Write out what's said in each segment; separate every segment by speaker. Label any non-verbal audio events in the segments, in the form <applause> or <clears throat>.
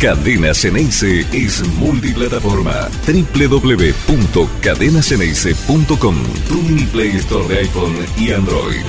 Speaker 1: Cadena Ceneice es multiplataforma. www.cadenaceneice.com Tu mini Play Store de iPhone y Android.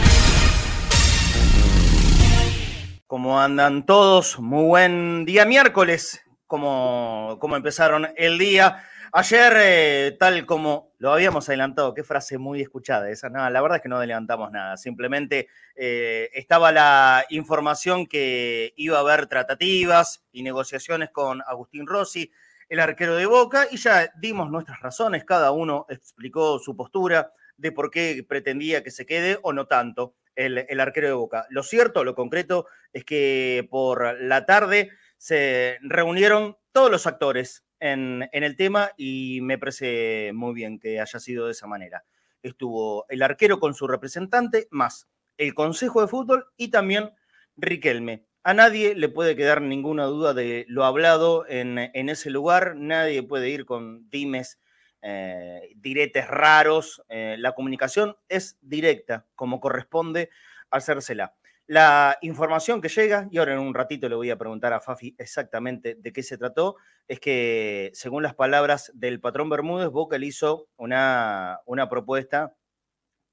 Speaker 2: ¿Cómo andan todos? Muy buen día miércoles. ¿Cómo, cómo empezaron el día? Ayer, eh, tal como lo habíamos adelantado, qué frase muy escuchada esa. Nada, la verdad es que no adelantamos nada. Simplemente eh, estaba la información que iba a haber tratativas y negociaciones con Agustín Rossi, el arquero de Boca, y ya dimos nuestras razones. Cada uno explicó su postura de por qué pretendía que se quede o no tanto el, el arquero de Boca. Lo cierto, lo concreto, es que por la tarde se reunieron todos los actores en, el tema y me parece muy bien que haya sido de esa manera. Estuvo el arquero con su representante, más el Consejo de Fútbol y también Riquelme. A nadie le puede quedar ninguna duda de lo hablado en, ese lugar, nadie puede ir con dimes, eh, diretes raros, eh, la comunicación es directa, como corresponde hacérsela. La información que llega, y ahora en un ratito le voy a preguntar a Fafi exactamente de qué se trató, es que según las palabras del patrón Bermúdez, Boca le hizo una, una propuesta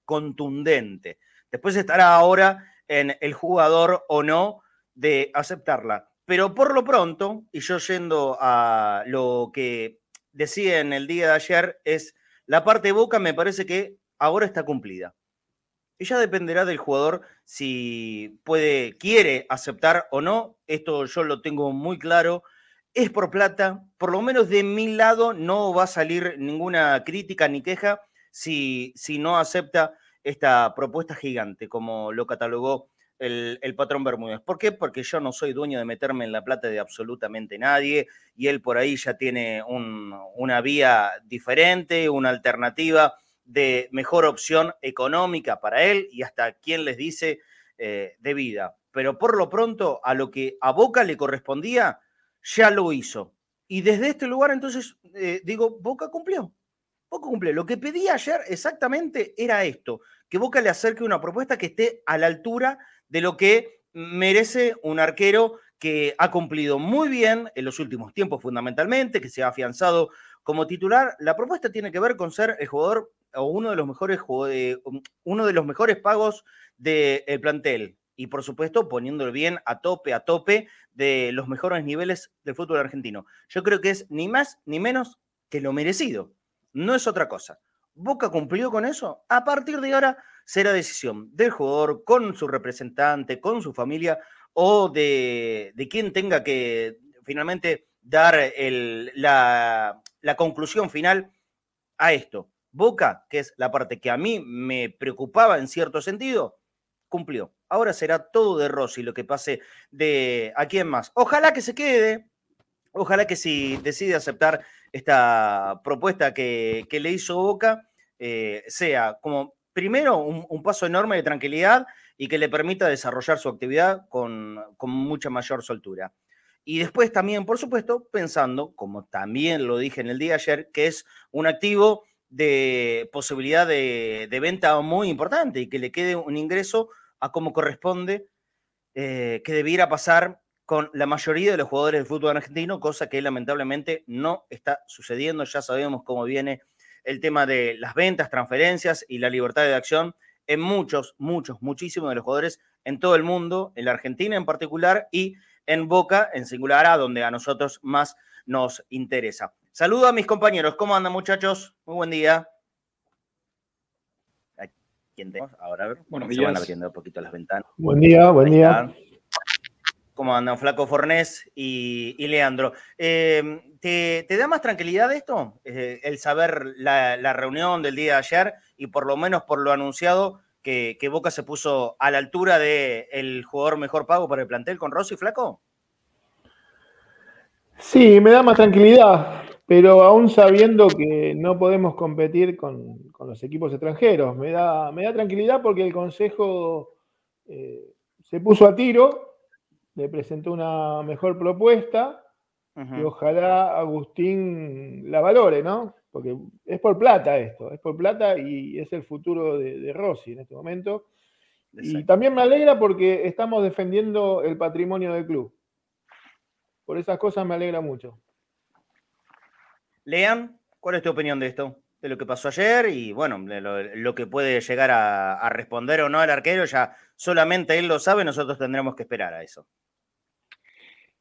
Speaker 2: contundente. Después estará ahora en el jugador o no de aceptarla. Pero por lo pronto, y yo yendo a lo que decía en el día de ayer, es la parte de Boca me parece que ahora está cumplida. Ya dependerá del jugador si puede, quiere aceptar o no. Esto yo lo tengo muy claro. Es por plata. Por lo menos de mi lado no va a salir ninguna crítica ni queja si, si no acepta esta propuesta gigante, como lo catalogó el, patrón Bermúdez. ¿Por qué? Porque yo no soy dueño de meterme en la plata de absolutamente nadie y él por ahí ya tiene una vía diferente, una alternativa de mejor opción económica para él y hasta quien les dice eh, de vida. Pero por lo pronto, a lo que a Boca le correspondía, ya lo hizo. Y desde este lugar, entonces, eh, digo, Boca cumplió. Boca cumplió. Lo que pedí ayer exactamente era esto, que Boca le acerque una propuesta que esté a la altura de lo que merece un arquero que ha cumplido muy bien en los últimos tiempos fundamentalmente, que se ha afianzado como titular. La propuesta tiene que ver con ser el jugador o uno de los mejores, um, uno de los mejores pagos del plantel. Y por supuesto, poniéndolo bien a tope, a tope de los mejores niveles del fútbol argentino. Yo creo que es ni más ni menos que lo merecido. No es otra cosa. Boca cumplió con eso. A partir de ahora será decisión del jugador con su representante, con su familia o de, de quien tenga que finalmente dar la, la conclusión final a esto. Boca, que es la parte que a mí me preocupaba en cierto sentido, cumplió. Ahora será todo de Rossi lo que pase de a quién más. Ojalá que se quede, ojalá que si decide aceptar esta propuesta que, le hizo Boca, eh, sea como primero un, paso enorme de tranquilidad y que le permita desarrollar su actividad con, con mucha mayor soltura. Y después también, por supuesto, pensando, como también lo dije en el día de ayer, que es un activo de posibilidad de, venta muy importante y que le quede un ingreso a como corresponde eh, que debiera pasar con la mayoría de los jugadores del fútbol argentino, cosa que lamentablemente no está sucediendo. Ya sabemos cómo viene el tema de las ventas, transferencias y la libertad de acción en muchos, muchos, muchísimos de los jugadores en todo el mundo, en la Argentina en particular y en Boca en singular, a donde a nosotros más nos interesa. Saludo a mis compañeros. ¿Cómo andan, muchachos? Muy buen día. ¿Quién tenemos? Ahora, a ver. Bueno, se van abriendo un poquito las ventanas.
Speaker 3: Buen día, buen día.
Speaker 2: ¿Cómo andan, Flaco Fornés y, Leandro? Em, ¿te, da más tranquilidad esto? Eh, el saber la, reunión del día de ayer y por lo menos por lo anunciado que, Boca se puso a la altura del jugador mejor pago para el plantel con Rossi, Flaco?
Speaker 3: Sí, me da más tranquilidad pero aún sabiendo que no podemos competir con, los equipos extranjeros. Me da, me da tranquilidad porque el Consejo eh, se puso a tiro, le presentó una mejor propuesta y ojalá Agustín la valore, ¿no? Porque es por plata esto, es por plata y es el futuro de, de Rossi en este momento. Y también me alegra porque estamos defendiendo el patrimonio del club. por esas cosas me alegra mucho.
Speaker 2: Lean, ¿cuál es tu opinión de esto? De lo que pasó ayer y bueno, lo, que puede llegar a, responder o no el arquero, ya solamente él lo sabe, nosotros tendremos que esperar a eso.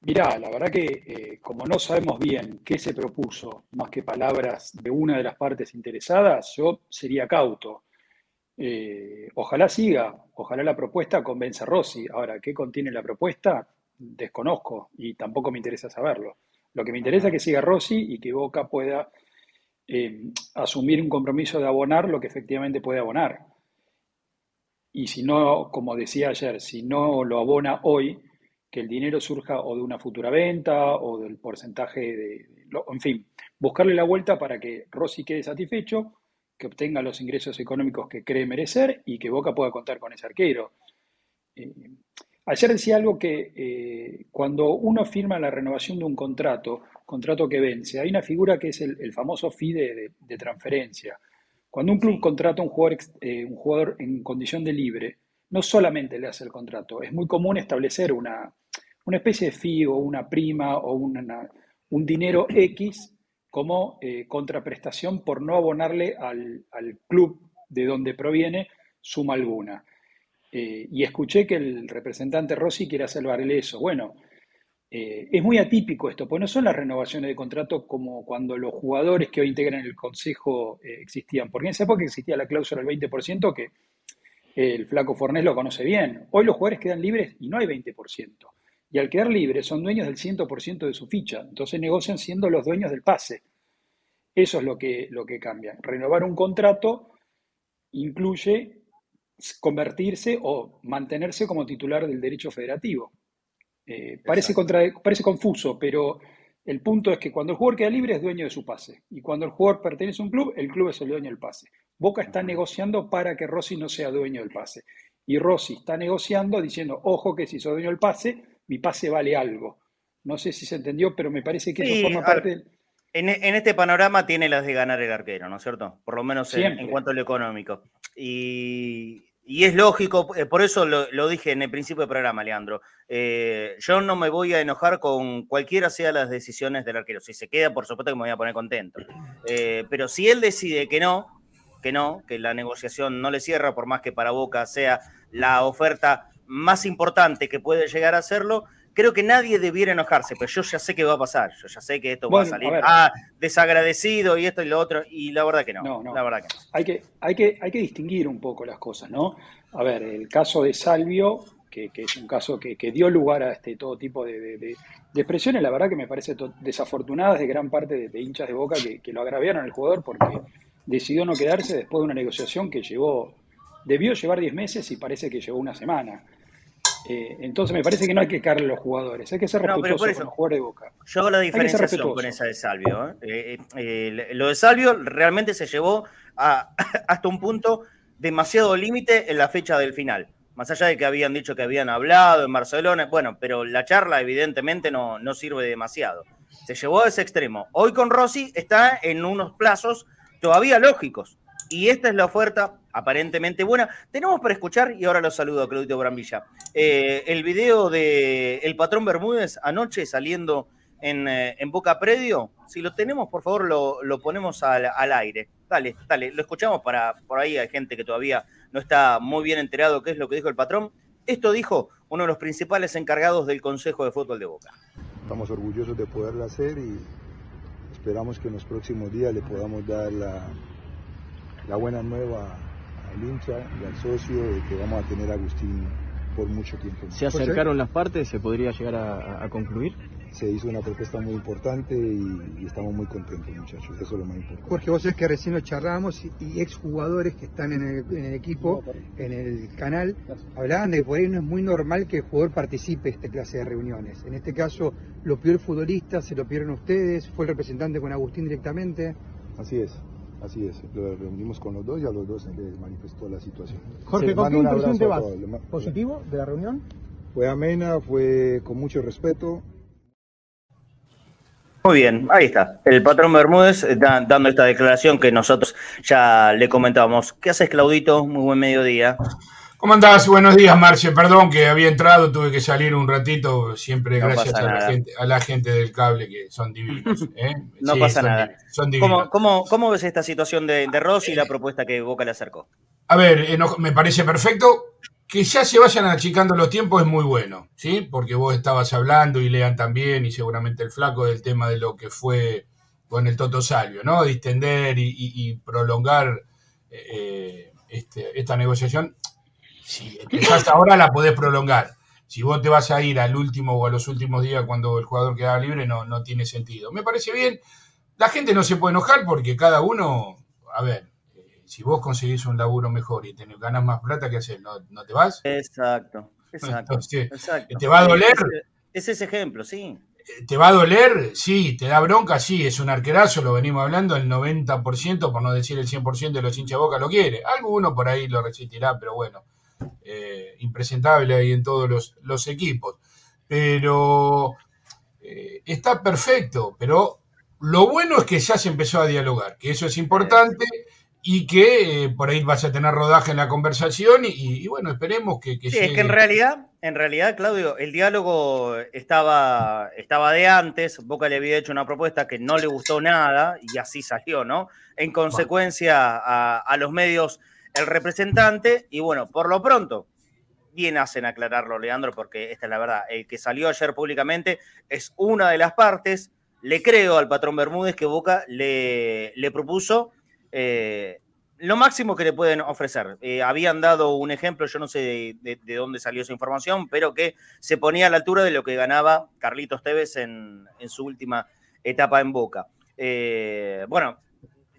Speaker 4: Mirá, la verdad que eh, como no sabemos bien qué se propuso, más que palabras de una de las partes interesadas, yo sería cauto. Eh, ojalá siga, ojalá la propuesta convenza a Rossi. Ahora, ¿qué contiene la propuesta? Desconozco y tampoco me interesa saberlo. Lo que me interesa es que siga Rossi y que Boca pueda eh, asumir un compromiso de abonar lo que efectivamente puede abonar. Y si no, como decía ayer, si no lo abona hoy, que el dinero surja o de una futura venta o del porcentaje de, en fin, buscarle la vuelta para que Rossi quede satisfecho, que obtenga los ingresos económicos que cree merecer y que Boca pueda contar con ese arquero. Eh, ayer decía algo que eh, cuando uno firma la renovación de un contrato, contrato que vence, hay una figura que es el, famoso FIDE de, transferencia. Cuando un club contrata a un jugador, eh, un jugador en condición de libre, no solamente le hace el contrato, es muy común establecer una, una especie de fee o una prima o un dinero X como eh, contraprestación por no abonarle al, club de donde proviene suma alguna. Eh, y escuché que el representante Rossi quiere valer eso. Bueno, eh, es muy atípico esto, pues no son las renovaciones de contrato como cuando los jugadores que hoy integran el consejo existían, porque en esa época existía la cláusula del 20% que el flaco Fornés lo conoce bien. Hoy los jugadores quedan libres y no hay 20% y al quedar libres son dueños del 100% de su ficha, entonces negocian siendo los dueños del pase. Eso es lo que, lo que cambia. Renovar un contrato incluye convertirse o mantenerse como titular del derecho federativo. Eh, parece, parece confuso, pero el punto es que cuando el jugador queda libre es dueño de su pase. Y cuando el jugador pertenece a un club, el club es el dueño del pase. Boca está negociando para que Rossi no sea dueño del pase. Y Rossi está negociando diciendo, ojo que si soy dueño del pase, mi pase vale algo. No sé si se entendió, pero me parece que eso forma parte...
Speaker 2: En, este panorama tiene las de ganar el arquero, ¿no es cierto? Por lo menos en, cuanto a lo económico. Y, es lógico, eh, por eso lo, dije en el principio del programa, Leandro. Eh, yo no me voy a enojar con cualquiera sea las decisiones del arquero. Si se queda, por supuesto que me voy a poner contento. Eh, pero si él decide que no, que no, que la negociación no le cierra, por más que para Boca sea la oferta más importante que puede llegar a hacerlo, creo que nadie debiera enojarse, pero yo ya sé que va a pasar, yo ya sé que esto va a salir ah, desagradecido y esto y lo otro, y la verdad que no, la verdad que
Speaker 4: Hay que, hay, que, hay que distinguir un poco las cosas, ¿no? A ver, el caso de Salvio, que, es un caso que, dio lugar a este todo tipo de, expresiones, la verdad que me parece desafortunadas de gran parte de, hinchas de Boca que, que lo agraviaron al jugador porque decidió no quedarse después de una negociación que llevó debió llevar 10 meses y parece que llevó una semana. Eh, entonces me parece que no hay que caerle a los jugadores, hay que ser respetuoso con los jugadores de Boca.
Speaker 2: Yo hago la diferenciación con esa de Salvio. ¿eh? Eh, lo de Salvio realmente se llevó <laughs> hasta un punto demasiado límite en la fecha del final. Más allá de que habían dicho que habían hablado en Barcelona, bueno, pero la charla evidentemente no, no sirve demasiado. Se llevó a ese extremo. Hoy con Rossi está en unos plazos todavía lógicos. Y esta es la oferta aparentemente buena. Tenemos para escuchar, y ahora lo saludo a Claudio Brambilla, eh, el video de El Patrón Bermúdez anoche saliendo en, eh, Boca Predio. Si lo tenemos, por favor, lo, ponemos al, aire. Dale, dale, lo escuchamos para, por ahí hay gente que todavía no está muy bien enterado qué es lo que dijo el patrón. Esto dijo uno de los principales encargados del Consejo de Fútbol de Boca.
Speaker 5: Estamos orgullosos de poderlo hacer y esperamos que en los próximos días le podamos dar la, la buena nueva al hincha y al socio de que vamos a tener a Agustín por mucho tiempo.
Speaker 6: ¿Se acercaron las partes? ¿Se podría llegar a, concluir?
Speaker 5: Se hizo una propuesta muy importante y, estamos muy contentos, muchachos. Eso es lo más importante.
Speaker 7: Jorge, vos sabés que recién lo charlábamos y, exjugadores que están en el, equipo, en el canal, hablaban de que por ahí no es muy normal que el jugador participe en esta clase de reuniones. En este caso, lo pidió el futbolista, se lo pidieron ustedes, fue el representante con Agustín directamente.
Speaker 5: Así es. Así es, lo reunimos con los dos y a los dos se les manifestó la situación.
Speaker 7: Jorge, ¿con qué impresión te vas? ¿Positivo de la reunión?
Speaker 5: Fue amena, fue con mucho respeto.
Speaker 2: Muy bien, ahí está. El patrón Bermúdez dando esta declaración que nosotros ya le comentábamos. ¿Qué haces, Claudito? Muy buen mediodía.
Speaker 8: ¿Cómo andás? Buenos días, Marce. Perdón que había entrado, tuve que salir un ratito, siempre
Speaker 2: No
Speaker 8: gracias a la, gente, a la gente del cable que son divinos. <laughs> ¿eh?
Speaker 2: No
Speaker 8: Sí,
Speaker 2: pasa
Speaker 8: son
Speaker 2: nada.
Speaker 8: divinos, son divinos.
Speaker 2: ¿Cómo, cómo, cómo ves esta situación de, de Rossi y la propuesta que Boca le acercó?
Speaker 8: A ver, me parece perfecto. Que ya se vayan achicando los tiempos es muy bueno, ¿sí? Porque vos estabas hablando y lean también, y seguramente el flaco, del tema de lo que fue con el Toto Salvio, ¿no? Distender y, y- y prolongar eh, este- esta negociación. Si empezás ahora, la podés prolongar. Si vos te vas a ir al último o a los últimos días cuando el jugador quedaba libre, no, no tiene sentido. Me parece bien. La gente no se puede enojar porque cada uno, a ver, eh, si vos conseguís un laburo mejor y tenés, ganas más plata, ¿qué haces? ¿No, no te vas?
Speaker 2: Exacto, exacto.
Speaker 8: Entonces,
Speaker 2: exacto.
Speaker 8: ¿te va a doler?
Speaker 2: Es ese ejemplo, sí.
Speaker 8: ¿Te va a doler? Sí. ¿Te da bronca? Sí. Es un arquerazo, lo venimos hablando, el 90%, por no decir el 100% de los hinchas boca lo quiere. Alguno por ahí lo resistirá, pero bueno, eh, impresentable ahí en todos los, los equipos. Pero eh, está perfecto, pero lo bueno es que ya se empezó a dialogar, que eso es importante y que eh, por ahí vas a tener rodaje en la conversación y, y, bueno, esperemos que, que
Speaker 2: Sí, es que en realidad, en realidad, Claudio, el diálogo estaba, estaba de antes. Boca le había hecho una propuesta que no le gustó nada y así salió, ¿no? En consecuencia a, a los medios, el representante, y bueno, por lo pronto, bien hacen aclararlo, Leandro, porque esta es la verdad. El que salió ayer públicamente es una de las partes. Le creo al patrón Bermúdez que Boca le, le propuso eh, lo máximo que le pueden ofrecer. Eh, habían dado un ejemplo, yo no sé de, de- de dónde salió esa información, pero que se ponía a la altura de lo que ganaba Carlitos Tevez en, en su última etapa en Boca. Eh, bueno,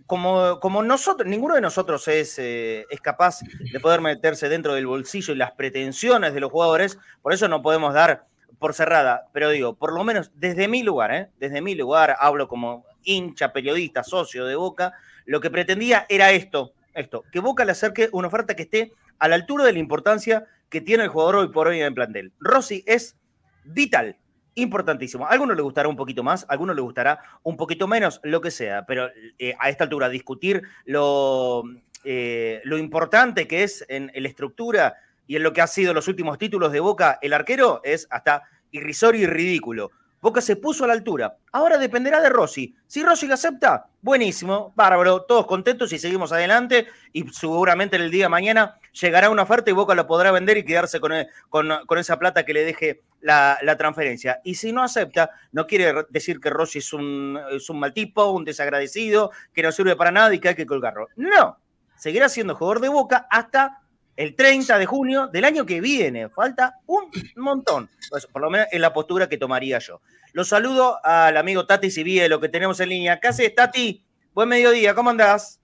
Speaker 2: como, como nosotros, ninguno de nosotros es, eh, es capaz de poder meterse dentro del bolsillo y las pretensiones de los jugadores, por eso no podemos dar por cerrada, pero digo, por lo menos desde mi lugar, ¿eh? desde mi lugar, hablo como hincha, periodista, socio de Boca, lo que pretendía era esto, esto, que Boca le acerque una oferta que esté a la altura de la importancia que tiene el jugador hoy por hoy en el plantel. Rossi es vital, importantísimo. A algunos le gustará un poquito más, a algunos le gustará un poquito menos, lo que sea, pero eh, a esta altura discutir lo, eh, lo importante que es en, la estructura y en lo que ha sido los últimos títulos de Boca el arquero es hasta irrisorio y ridículo. Boca se puso a la altura. Ahora dependerá de Rossi. Si Rossi lo acepta, buenísimo, bárbaro, todos contentos y seguimos adelante. Y seguramente en el día de mañana llegará una oferta y Boca la podrá vender y quedarse con, eh, con- esa plata que le deje la, transferencia. Y si no acepta, no quiere decir que Rossi es un, es un mal tipo, un desagradecido, que no sirve para nada y que hay que colgarlo. No, seguirá siendo jugador de Boca hasta el 30 de junio del año que viene. Falta un montón. Pues, por lo menos es la postura que tomaría yo. Los saludo al amigo Tati Sibie, lo que tenemos en línea. ¿Qué haces, Tati? Buen mediodía, ¿cómo andás?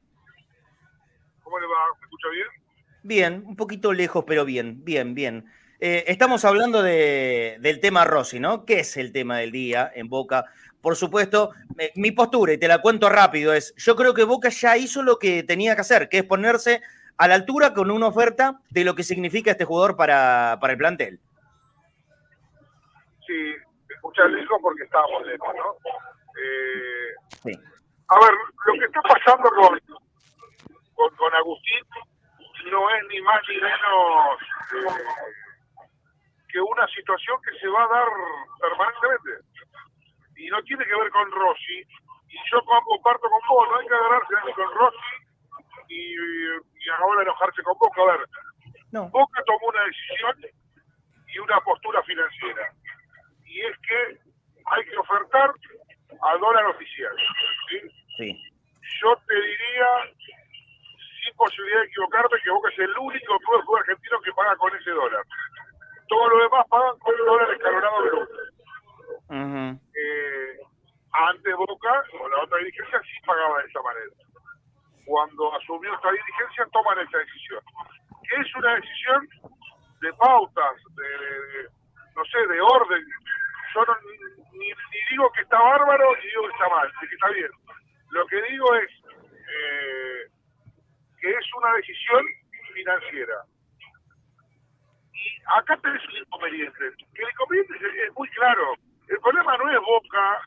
Speaker 9: ¿Cómo le va? ¿Me escucha bien?
Speaker 2: Bien, un poquito lejos, pero bien, bien, bien. Eh, estamos hablando de- del tema Rossi, ¿no? ¿Qué es el tema del día en Boca? Por supuesto, eh, mi postura, y te la cuento rápido, es, yo creo que Boca ya hizo lo que tenía que hacer, que es ponerse a la altura con una oferta de lo que significa este jugador para, para el plantel.
Speaker 9: Sí, lejos porque estábamos lejos, ¿no? Eh,
Speaker 2: Sí.
Speaker 9: a ver, lo que está pasando con, con, con Agustín no es ni más ni menos que una situación que se va a dar permanentemente. Y no tiene que ver con Rossi. Y yo com- comparto con vos, no hay que agarrarse ni con Rossi y, y ahora enojarse con Boca. A ver,
Speaker 2: No.
Speaker 9: Boca tomó una decisión y una postura financiera. Y es que hay que ofertar al dólar oficial. ¿sí?
Speaker 2: Sí.
Speaker 9: Yo te diría, sin posibilidad de equivocarme, que Boca es el único club argentino que paga con ese dólar. Todos los demás pagan con el dólar escalonado.
Speaker 2: Ujú.
Speaker 9: Eh, antes Boca, o la otra dirigencia, sí pagaba de esa manera. Cuando asumió esta dirigencia, toman esa decisión. Es una decisión de pautas, de, de- de- no sé, de orden. Yo no, ni, ni digo que está bárbaro, ni digo que está mal, ni que está bien. Lo que digo es eh, que es una decisión financiera. Y acá tenés un inconveniente. Que el inconveniente es, es muy claro. El problema no es Boca,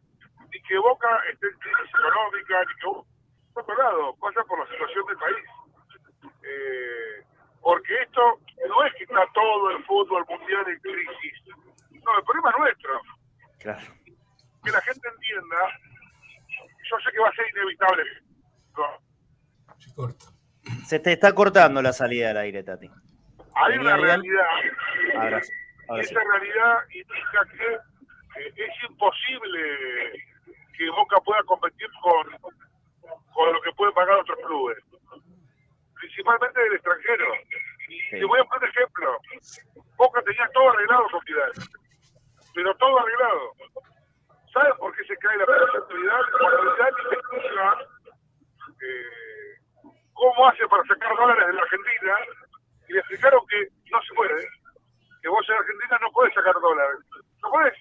Speaker 9: ni que Boca esté en crisis económica, ni que Boca por otro lado, pasa por la situación del país. Eh, Porque esto no es que está todo el fútbol mundial en crisis. No, el problema es nuestro.
Speaker 2: Claro.
Speaker 9: Que la gente entienda, yo sé que va a ser inevitable.
Speaker 8: Se corta.
Speaker 2: Se te está cortando la salida del aire, Tati.
Speaker 9: Hay una realidad.
Speaker 2: Ahora sí.
Speaker 9: esa realidad indica que eh, es imposible que Boca pueda competir con, con lo que pueden pagar otros clubes, principalmente del extranjero.
Speaker 2: Sí.
Speaker 9: te voy a poner ejemplo. Boca tenía todo arreglado con Vidal, pero todo arreglado. ¿Saben por qué se cae la Vidal? Cuando Vidal investiga eh, cómo hace para sacar dólares de la Argentina y le explicaron que no se puede que vos en Argentina no podés sacar dólares. No podés.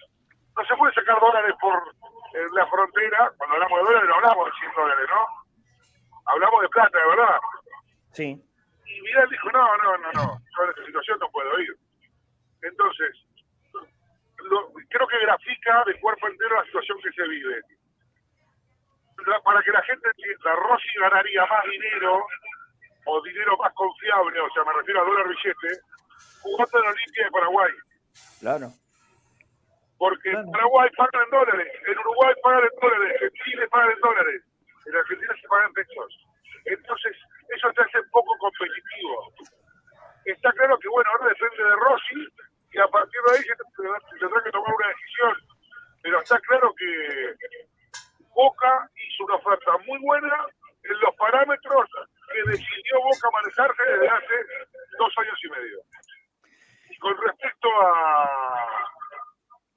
Speaker 9: No se puede sacar dólares por eh, la frontera. Cuando hablamos de dólares no hablamos de 100 dólares, ¿no? Hablamos de plata, de verdad.
Speaker 2: Sí.
Speaker 9: Y Vidal dijo, no, no, no, no. Yo en esta situación no puedo ir. Entonces, lo- creo que grafica de cuerpo entero la situación que se vive. Para que la gente entienda, Rossi ganaría más dinero o dinero más confiable, o sea, me refiero a dólar billete, jugando en Olimpia de Paraguay.
Speaker 2: Claro.
Speaker 9: Porque
Speaker 2: Claro.
Speaker 9: en Paraguay pagan en dólares, en Uruguay pagan en dólares, en Chile pagan en dólares, en Argentina se pagan en pesos. Entonces, eso te hace poco competitivo. Está claro que, bueno, ahora depende de Rossi y a partir de ahí se tendrá que tomar una decisión. Pero está claro que Boca hizo una oferta muy buena en los parámetros que decidió Boca manejarse desde hace dos años y medio. Y con respecto a,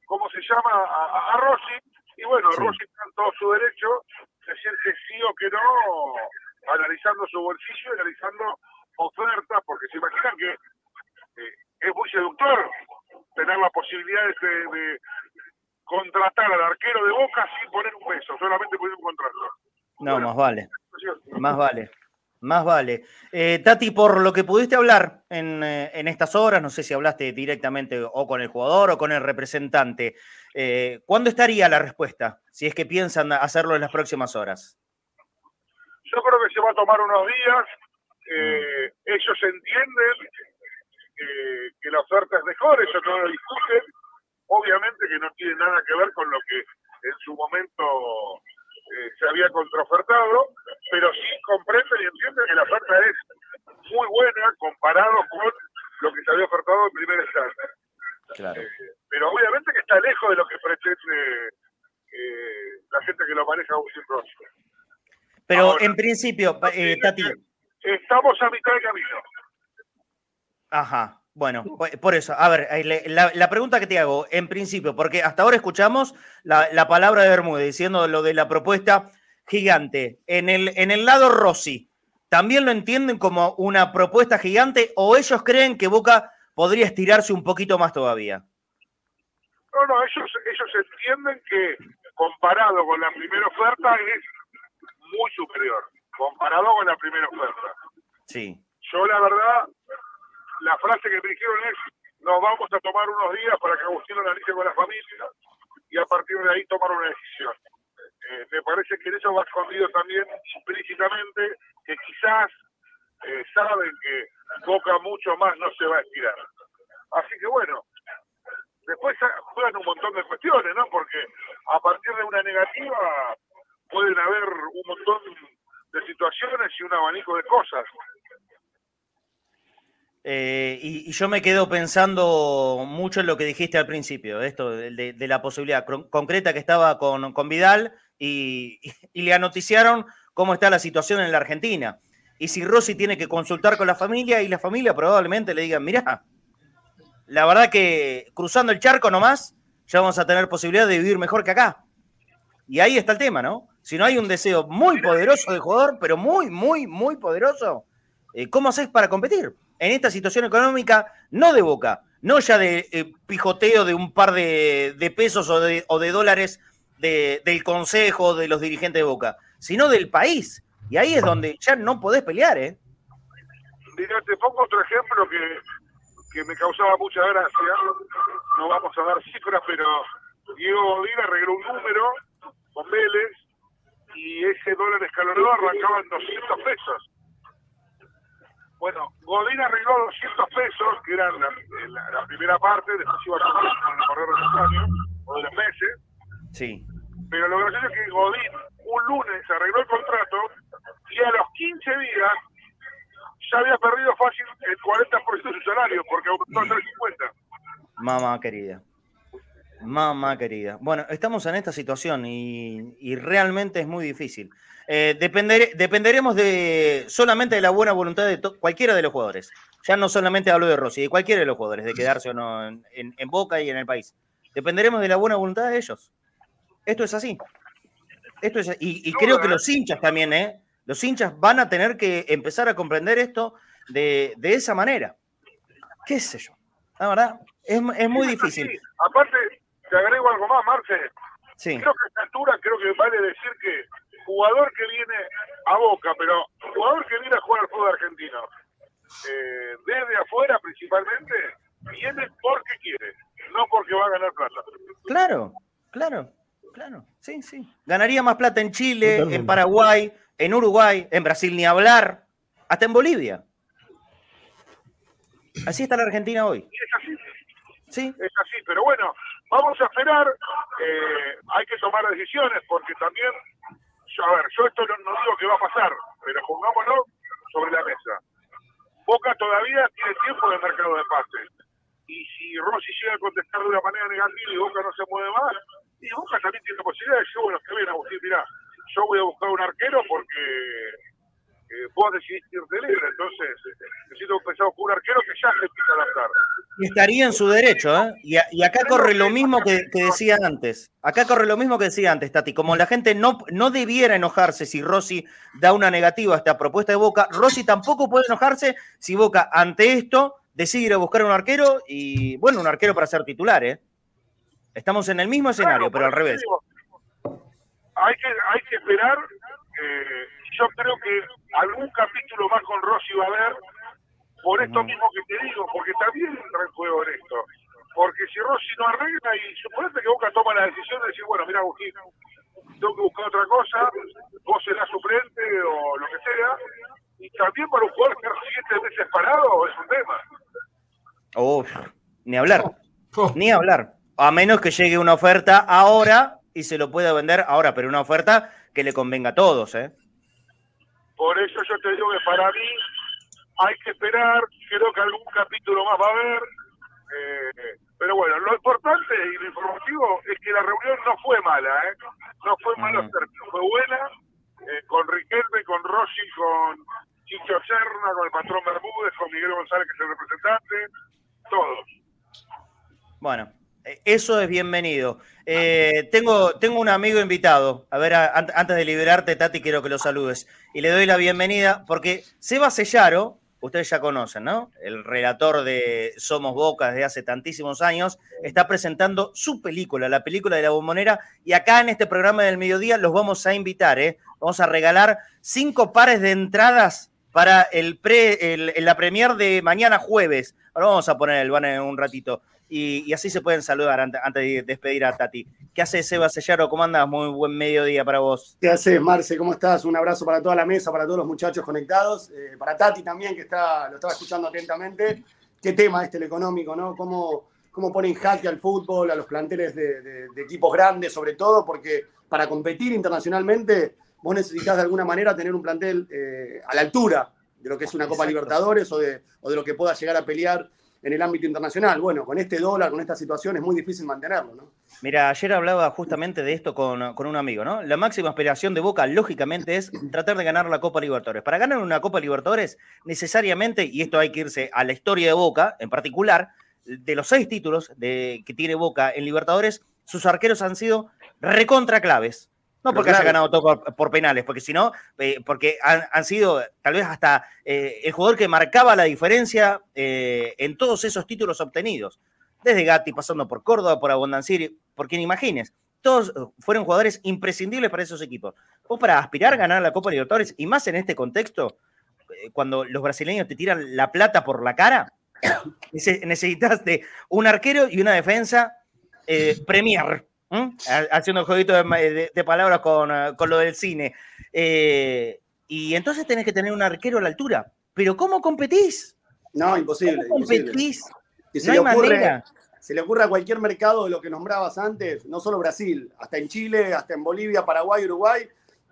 Speaker 9: ¿cómo se llama? A, Rossi, y bueno,
Speaker 2: Sí.
Speaker 9: Rossi está en todo su derecho de decir que sí o que no, analizando su bolsillo y analizando ofertas, porque se imaginan que eh, es muy seductor tener la posibilidad de, de contratar al arquero de Boca sin poner un peso, solamente poner un contrato.
Speaker 2: No,
Speaker 9: Bueno.
Speaker 2: más vale. Más vale. Más vale. Eh, Tati, por lo que pudiste hablar en, eh, en estas horas, no sé si hablaste directamente o con el jugador o con el representante, eh, ¿cuándo estaría la respuesta? Si es que piensan hacerlo en las próximas horas.
Speaker 9: Yo creo que se va a tomar unos días. eh, ellos entienden que la oferta es mejor, eso no lo discuten. Obviamente que no tiene nada que ver con lo que en su momento eh, se había contraofertado, pero sí comprenden y entienden que la oferta es muy buena comparado con lo que se había ofertado en primera instancia.
Speaker 2: Claro.
Speaker 9: Pero obviamente que está lejos de lo que pretende eh, la gente que lo maneja Agustín Rossi.
Speaker 2: Pero
Speaker 9: Ahora,
Speaker 2: en principio, eh, Tati,
Speaker 9: Estamos a mitad de camino.
Speaker 2: Ajá, bueno, po- por eso, a ver, eh, la, la pregunta que te hago, en principio, porque hasta ahora escuchamos la, la palabra de Bermúdez diciendo lo de la propuesta gigante. En el, en el lado Rossi, ¿también lo entienden como una propuesta gigante o ellos creen que Boca podría estirarse un poquito más todavía?
Speaker 9: No, no, ellos, ellos entienden que comparado con la primera oferta es muy superior. Comparado con la primera oferta.
Speaker 2: Sí,
Speaker 9: Yo, la verdad, la frase que me dijeron es: nos vamos a tomar unos días para que Agustín analice con la familia y a partir de ahí tomar una decisión. Eh, me parece que en eso va escondido también implícitamente que quizás eh, saben que Boca mucho más no se va a estirar. Así que bueno, después juegan un montón de cuestiones, ¿no? Porque a partir de una negativa pueden haber un montón de situaciones y un abanico de cosas.
Speaker 2: Eh, y, yo me quedo pensando mucho en lo que dijiste al principio, esto de, la posibilidad concreta que estaba con, con Vidal y, y le anoticiaron cómo está la situación en la Argentina. Y si Rossi tiene que consultar con la familia y la familia probablemente le digan, mirá, la verdad que cruzando el charco nomás ya vamos a tener posibilidad de vivir mejor que acá. Y ahí está el tema, ¿no? Si no hay un deseo muy poderoso del jugador, pero muy, muy, muy poderoso, eh, ¿cómo haces para competir? En esta situación económica, no de boca, no ya de eh, pijoteo de un par de, pesos o de, o de dólares de- del consejo, de los dirigentes de boca, sino del país. Y ahí es donde ya no podés pelear, ¿eh?
Speaker 9: Mira, te pongo otro ejemplo que, que me causaba mucha gracia. No vamos a dar cifras, pero Diego Godín arregló un número con Vélez y ese dólar escalonado arrancaba en 200 pesos. Bueno, Godín arregló 200 pesos, que eran la, la- la primera parte, después iba a tomar con el correr de los años, o de los meses,
Speaker 2: Sí.
Speaker 9: pero lo gracioso es que Godín un lunes arregló el contrato y a los 15 días ya había perdido fácil el 40% de su salario, porque aumentó el 50.
Speaker 2: Mamá querida. Mamá querida. Bueno, estamos en esta situación y, y realmente es muy difícil. Eh, depender- dependeremos de solamente de la buena voluntad de to- cualquiera de los jugadores. Ya no solamente hablo de Rossi, de cualquiera de los jugadores, de quedarse o no en, en- en Boca y en el país. Dependeremos de la buena voluntad de ellos. Esto es así. Esto es, y, y creo que los hinchas también, ¿eh? Los hinchas van a tener que empezar a comprender esto de, de esa manera. ¿Qué sé yo? La verdad, es, es muy difícil.
Speaker 9: Sí, aparte, te agrego algo más, Marce.
Speaker 2: Sí.
Speaker 9: Creo que a esta altura creo que vale decir que jugador que viene a Boca, pero jugador que viene a jugar al fútbol argentino, eh, desde afuera principalmente, viene porque quiere, no porque va a ganar plata.
Speaker 2: Claro, claro, claro. Sí, sí. Ganaría más plata en Chile,
Speaker 3: Totalmente.
Speaker 2: en Paraguay, en Uruguay, en Brasil ni hablar, hasta en Bolivia. Así está la Argentina hoy.
Speaker 9: Y es así,
Speaker 2: Sí,
Speaker 9: es así. Pero bueno, vamos a esperar. eh, hay que tomar decisiones porque también, yo, a ver, yo esto no, digo que va a pasar, pero pongámoslo sobre la mesa. Boca todavía tiene tiempo de mercado de pases. Y si Rossi llega a contestar de una manera negativa y Boca no se mueve más, y Boca también tiene la posibilidad de decir, bueno, está bien, Agustín, mirá, yo voy a buscar un arquero porque eh, vos decidiste irte libre, entonces eh, necesito empezar con un arquero que ya se empieza a adaptar.
Speaker 2: y estaría en su derecho, ¿eh? Y, a- y acá corre lo mismo que, que decía antes. Acá corre lo mismo que decía antes, Tati. Como la gente no, no debiera enojarse si Rossi da una negativa a esta propuesta de Boca, Rossi tampoco puede enojarse si Boca, ante esto, decide ir a buscar un arquero y, bueno, un arquero para ser titular, ¿eh? Estamos en el mismo escenario,
Speaker 9: Claro,
Speaker 2: pero al revés.
Speaker 9: digo, hay que hay que esperar. eh, yo creo que algún capítulo más con Rossi va a haber, por esto mismo que te digo, porque también entra en juego en esto. Porque si Rossi no arregla y suponete que Boca toma la decisión de decir, bueno, mira, Agustín, tengo que buscar otra cosa, vos serás suplente o lo que sea, y también para un jugador que siete meses parado es un tema.
Speaker 2: Uf, ni hablar,
Speaker 8: Oh,
Speaker 2: ni hablar. A menos que llegue una oferta ahora y se lo pueda vender ahora, pero una oferta que le convenga a todos, ¿eh?
Speaker 9: Por eso yo te digo que para mí hay que esperar, creo que algún capítulo más va a haber. eh, pero bueno, lo importante y lo informativo es que la reunión no fue mala, ¿eh? No fue mala,
Speaker 2: Ujú.
Speaker 9: fue buena, eh, con Riquelme, con Rossi, con Chicho Serna, con el patrón Bermúdez, con Miguel González, que es el representante, todos.
Speaker 2: Bueno, eso es bienvenido. Eh, tengo, tengo un amigo invitado. A ver, a- antes de liberarte, Tati, quiero que lo saludes. Y le doy la bienvenida porque Seba Sellaro, ustedes ya conocen, ¿no? El relator de Somos Boca desde hace tantísimos años, está presentando su película, la película de la bombonera. Y acá en este programa del mediodía los vamos a invitar, ¿eh? Vamos a regalar cinco pares de entradas para el pre, el- la premier de mañana jueves. Ahora vamos a poner el banner en un ratito. Y, y así se pueden saludar ante- antes, de despedir a Tati. ¿Qué hace Seba Sellaro? ¿Cómo andas? Muy buen mediodía para vos.
Speaker 10: ¿Qué haces, Marce? ¿Cómo estás? Un abrazo para toda la mesa, para todos los muchachos conectados, eh, para Tati también, que está, lo estaba escuchando atentamente. ¿Qué tema este el económico, no? ¿Cómo, cómo pone en jaque al fútbol, a los planteles de, de- de equipos grandes, sobre todo? Porque para competir internacionalmente, vos necesitas de alguna manera tener un plantel eh, a la altura de lo que es una Copa
Speaker 2: Exacto.
Speaker 10: Libertadores o de, o de lo que pueda llegar a pelear en el ámbito internacional. Bueno, con este dólar, con esta situación, es muy difícil mantenerlo, ¿no?
Speaker 2: Mira, ayer hablaba justamente de esto con, un amigo, ¿no? La máxima aspiración de Boca, lógicamente, es tratar de ganar la Copa Libertadores. Para ganar una Copa Libertadores, necesariamente, y esto hay que irse a la historia de Boca en particular, de los seis títulos de, que tiene Boca en Libertadores, sus arqueros han sido recontra claves. No porque haya ganado todo por, por penales, porque si no, eh, porque han, han sido tal vez hasta eh, el jugador que marcaba la diferencia eh, en todos esos títulos obtenidos desde Gatti, pasando por Córdoba, por Abondancieri, por quien imagines. Todos fueron jugadores imprescindibles para esos equipos. Vos para aspirar a ganar la Copa Libertadores, y más en este contexto, cuando los brasileños te tiran la plata por la cara, <coughs> nece- necesitas de un arquero y una defensa eh, premier, ¿m? Ha- haciendo el jueguito de, de- de palabras con, eh, con lo del cine. Eh, y entonces tenés que tener un arquero a la altura. pero ¿cómo competís?
Speaker 10: No, imposible.
Speaker 2: ¿Cómo
Speaker 10: imposible.
Speaker 2: competís?
Speaker 10: Se
Speaker 2: No
Speaker 10: le ocurre,
Speaker 2: manera.
Speaker 10: se le ocurre a cualquier mercado de lo que nombrabas antes, no solo Brasil, hasta en Chile, hasta en Bolivia, Paraguay, Uruguay,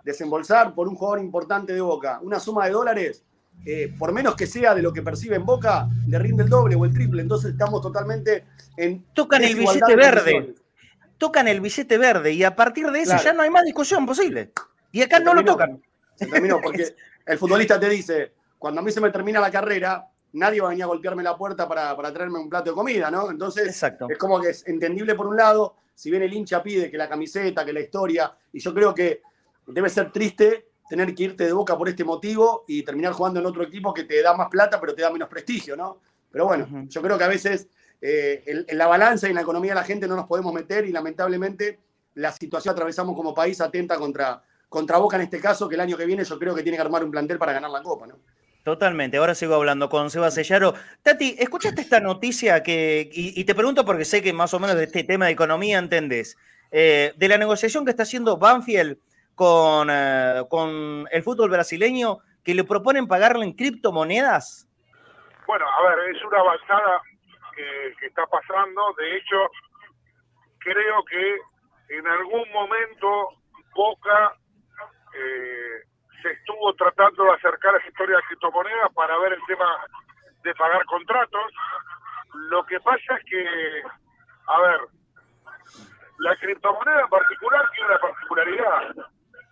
Speaker 10: desembolsar por un jugador importante de Boca una suma de dólares, eh, por menos que sea de lo que percibe en Boca, le rinde el doble o el triple. Entonces estamos totalmente en.
Speaker 2: Tocan el billete
Speaker 10: de
Speaker 2: verde. Tocan el billete verde y a partir de eso
Speaker 10: Claro.
Speaker 2: ya no hay más discusión posible. Y acá
Speaker 10: Se
Speaker 2: no lo tocan.
Speaker 10: Se terminó, <laughs> porque el futbolista te dice, cuando a mí se me termina la carrera, nadie va a venir a golpearme la puerta para, para traerme un plato de comida, ¿no? Entonces,
Speaker 2: Exacto.
Speaker 10: es como que es entendible por un lado, si bien el hincha pide que la camiseta, que la historia, y yo creo que debe ser triste tener que irte de boca por este motivo y terminar jugando en otro equipo que te da más plata, pero te da menos prestigio, ¿no? Pero bueno, yo creo que a veces eh, en, en la balanza y en la economía de la gente no nos podemos meter y lamentablemente la situación que atravesamos como país atenta contra, contra Boca en este caso, que el año que viene yo creo que tiene que armar un plantel para ganar la Copa, ¿no?
Speaker 2: Totalmente. Ahora sigo hablando con Seba Sellaro. Tati, ¿escuchaste esta noticia que, y, y te pregunto porque sé que más o menos de este tema de economía entendés, eh, de la negociación que está haciendo Banfield con, eh, con el fútbol brasileño, que le proponen pagarle en criptomonedas?
Speaker 9: Bueno, a ver, es una avanzada que, que está pasando. De hecho, creo que en algún momento Boca eh, se estuvo tratando de acercar a esa historia de criptomonedas para ver el tema de pagar contratos. Lo que pasa es que, a ver, la criptomoneda en particular tiene una particularidad.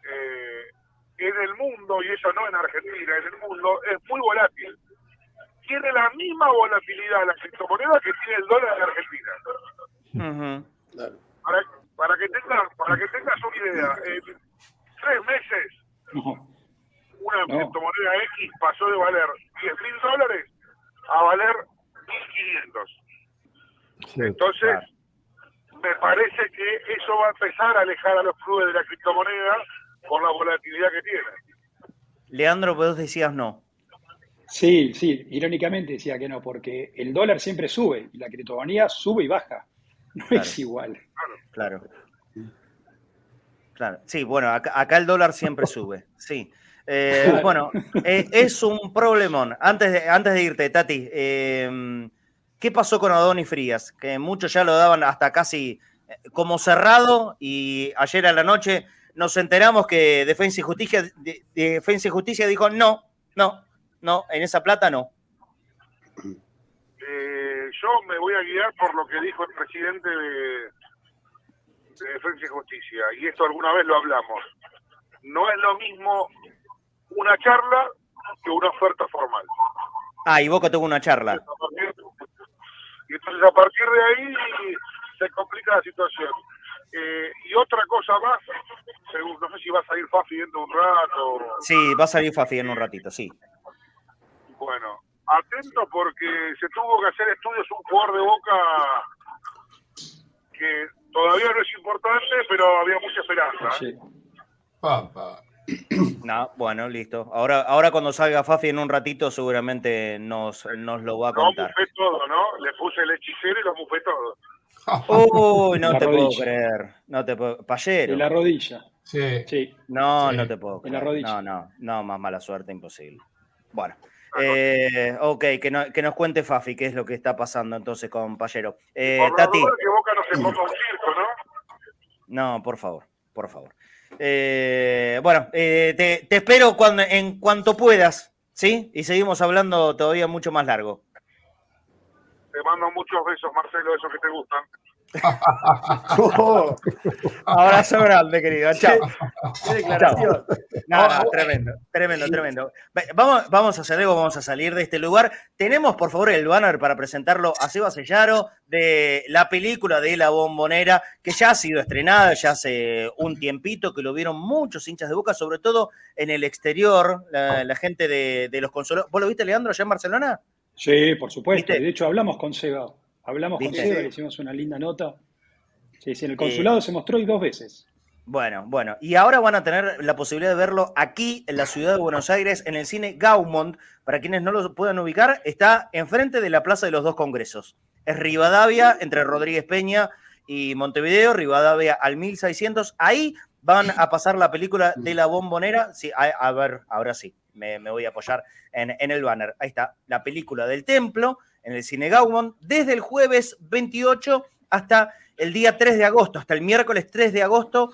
Speaker 9: Eh, en el mundo, y eso no en Argentina, en el mundo, es muy volátil tiene la misma volatilidad la criptomoneda que tiene el dólar en Argentina. Para, para que tengas para que tengas una idea, en tres meses
Speaker 4: No,
Speaker 9: una
Speaker 4: No.
Speaker 9: criptomoneda X pasó de valer 10 mil dólares a valer 1500. Entonces, me parece que eso va a empezar a alejar a los clubes de la criptomoneda por la volatilidad que tiene.
Speaker 2: Leandro, vos decías no.
Speaker 4: Sí, sí, irónicamente decía que no, porque el dólar siempre sube y la criptomoneda sube y baja. No
Speaker 2: Claro.
Speaker 4: es igual.
Speaker 2: Claro. Claro. Sí, bueno, acá, acá el dólar siempre sube. Sí. Eh,
Speaker 4: Claro.
Speaker 2: bueno, eh, es un problemón. Antes de, antes de irte, Tati, eh, ¿qué pasó con Adonis Frías? Que muchos ya lo daban hasta casi eh, como cerrado y ayer a la noche nos enteramos que Defensa y Justicia, de- de Defensa y Justicia dijo no, no, no, en esa plata no.
Speaker 9: Eh, yo me voy a guiar por lo que dijo el presidente de, de Defensa y Justicia, y esto alguna vez lo hablamos. No es lo mismo una charla que una oferta formal.
Speaker 2: Ah, y Boca tuvo una charla.
Speaker 9: Y entonces a partir de ahí se complica la situación. Eh, y otra cosa más, según- no sé si va a salir Fafi dentro de un rato.
Speaker 2: Sí, va a salir Fafi en un ratito, sí.
Speaker 9: Atento porque se tuvo que hacer estudios un jugador de Boca que todavía no es importante, pero había mucha esperanza. ¿eh?
Speaker 4: Sí.
Speaker 8: Papa. <clears throat>
Speaker 2: No, bueno, listo. Ahora, ahora cuando salga Fafi en un ratito seguramente nos, nos lo va a
Speaker 9: Lo
Speaker 2: contar.
Speaker 9: mufé todo, ¿no? Le puse el hechicero y lo mufé todo. <laughs>
Speaker 2: Uy, no
Speaker 4: La
Speaker 2: te puedo creer. No te puedo. Payero.
Speaker 4: la rodilla.
Speaker 8: Sí.
Speaker 4: Sí.
Speaker 2: No,
Speaker 8: Sí.
Speaker 2: no te puedo
Speaker 4: En la
Speaker 2: creer.
Speaker 4: rodilla.
Speaker 2: No, no, no, más mala suerte, imposible. Bueno. Eh, ok, que, no- que nos cuente Fafi qué es lo que está pasando entonces con Payero. Eh,
Speaker 9: Por
Speaker 2: Tati,
Speaker 9: menos que Boca no se ponga un circo, ¿no?
Speaker 2: no, por favor, por favor. Eh, bueno, eh, te, te espero cuando, en cuanto puedas, ¿sí? Y seguimos hablando todavía mucho más largo.
Speaker 9: Te mando muchos besos, Marcelo, esos que te gustan. <laughs>
Speaker 10: Oh,
Speaker 2: Abrazo grande, querido. Chao.
Speaker 10: qué declaración.
Speaker 2: No, no, tremendo, tremendo, tremendo. Vamos, vamos a hacer algo, vamos a salir de este lugar. Tenemos, por favor, el banner para presentarlo a Seba Sellaro de la película de La Bombonera, que ya ha sido estrenada ya hace un tiempito, que lo vieron muchos hinchas de Boca, sobre todo en el exterior, la, la gente de, de los consulados. ¿Vos lo viste, Leandro, allá en Barcelona?
Speaker 4: Sí, por supuesto.
Speaker 2: ¿Viste?
Speaker 4: De hecho, hablamos con Seba. Hablamos con
Speaker 2: ¿Viste?
Speaker 4: Seba,
Speaker 10: Sí.
Speaker 4: le hicimos una linda nota. Sí, sí, en el consulado se mostró y dos veces.
Speaker 2: Bueno, bueno. Y ahora van a tener la posibilidad de verlo aquí en la ciudad de Buenos Aires, en el cine Gaumont. Para quienes no lo puedan ubicar, está enfrente de la Plaza de los Dos Congresos. Es Rivadavia, entre Rodríguez Peña y Montevideo, Rivadavia al 1600. Ahí van a pasar la película de la bombonera. Sí, a, a ver, ahora sí, me, me voy a apoyar en, en, el banner. Ahí está, la película del templo en el cine Gaumont, desde el jueves 28 hasta el día 3 de agosto, hasta el miércoles 3 de agosto.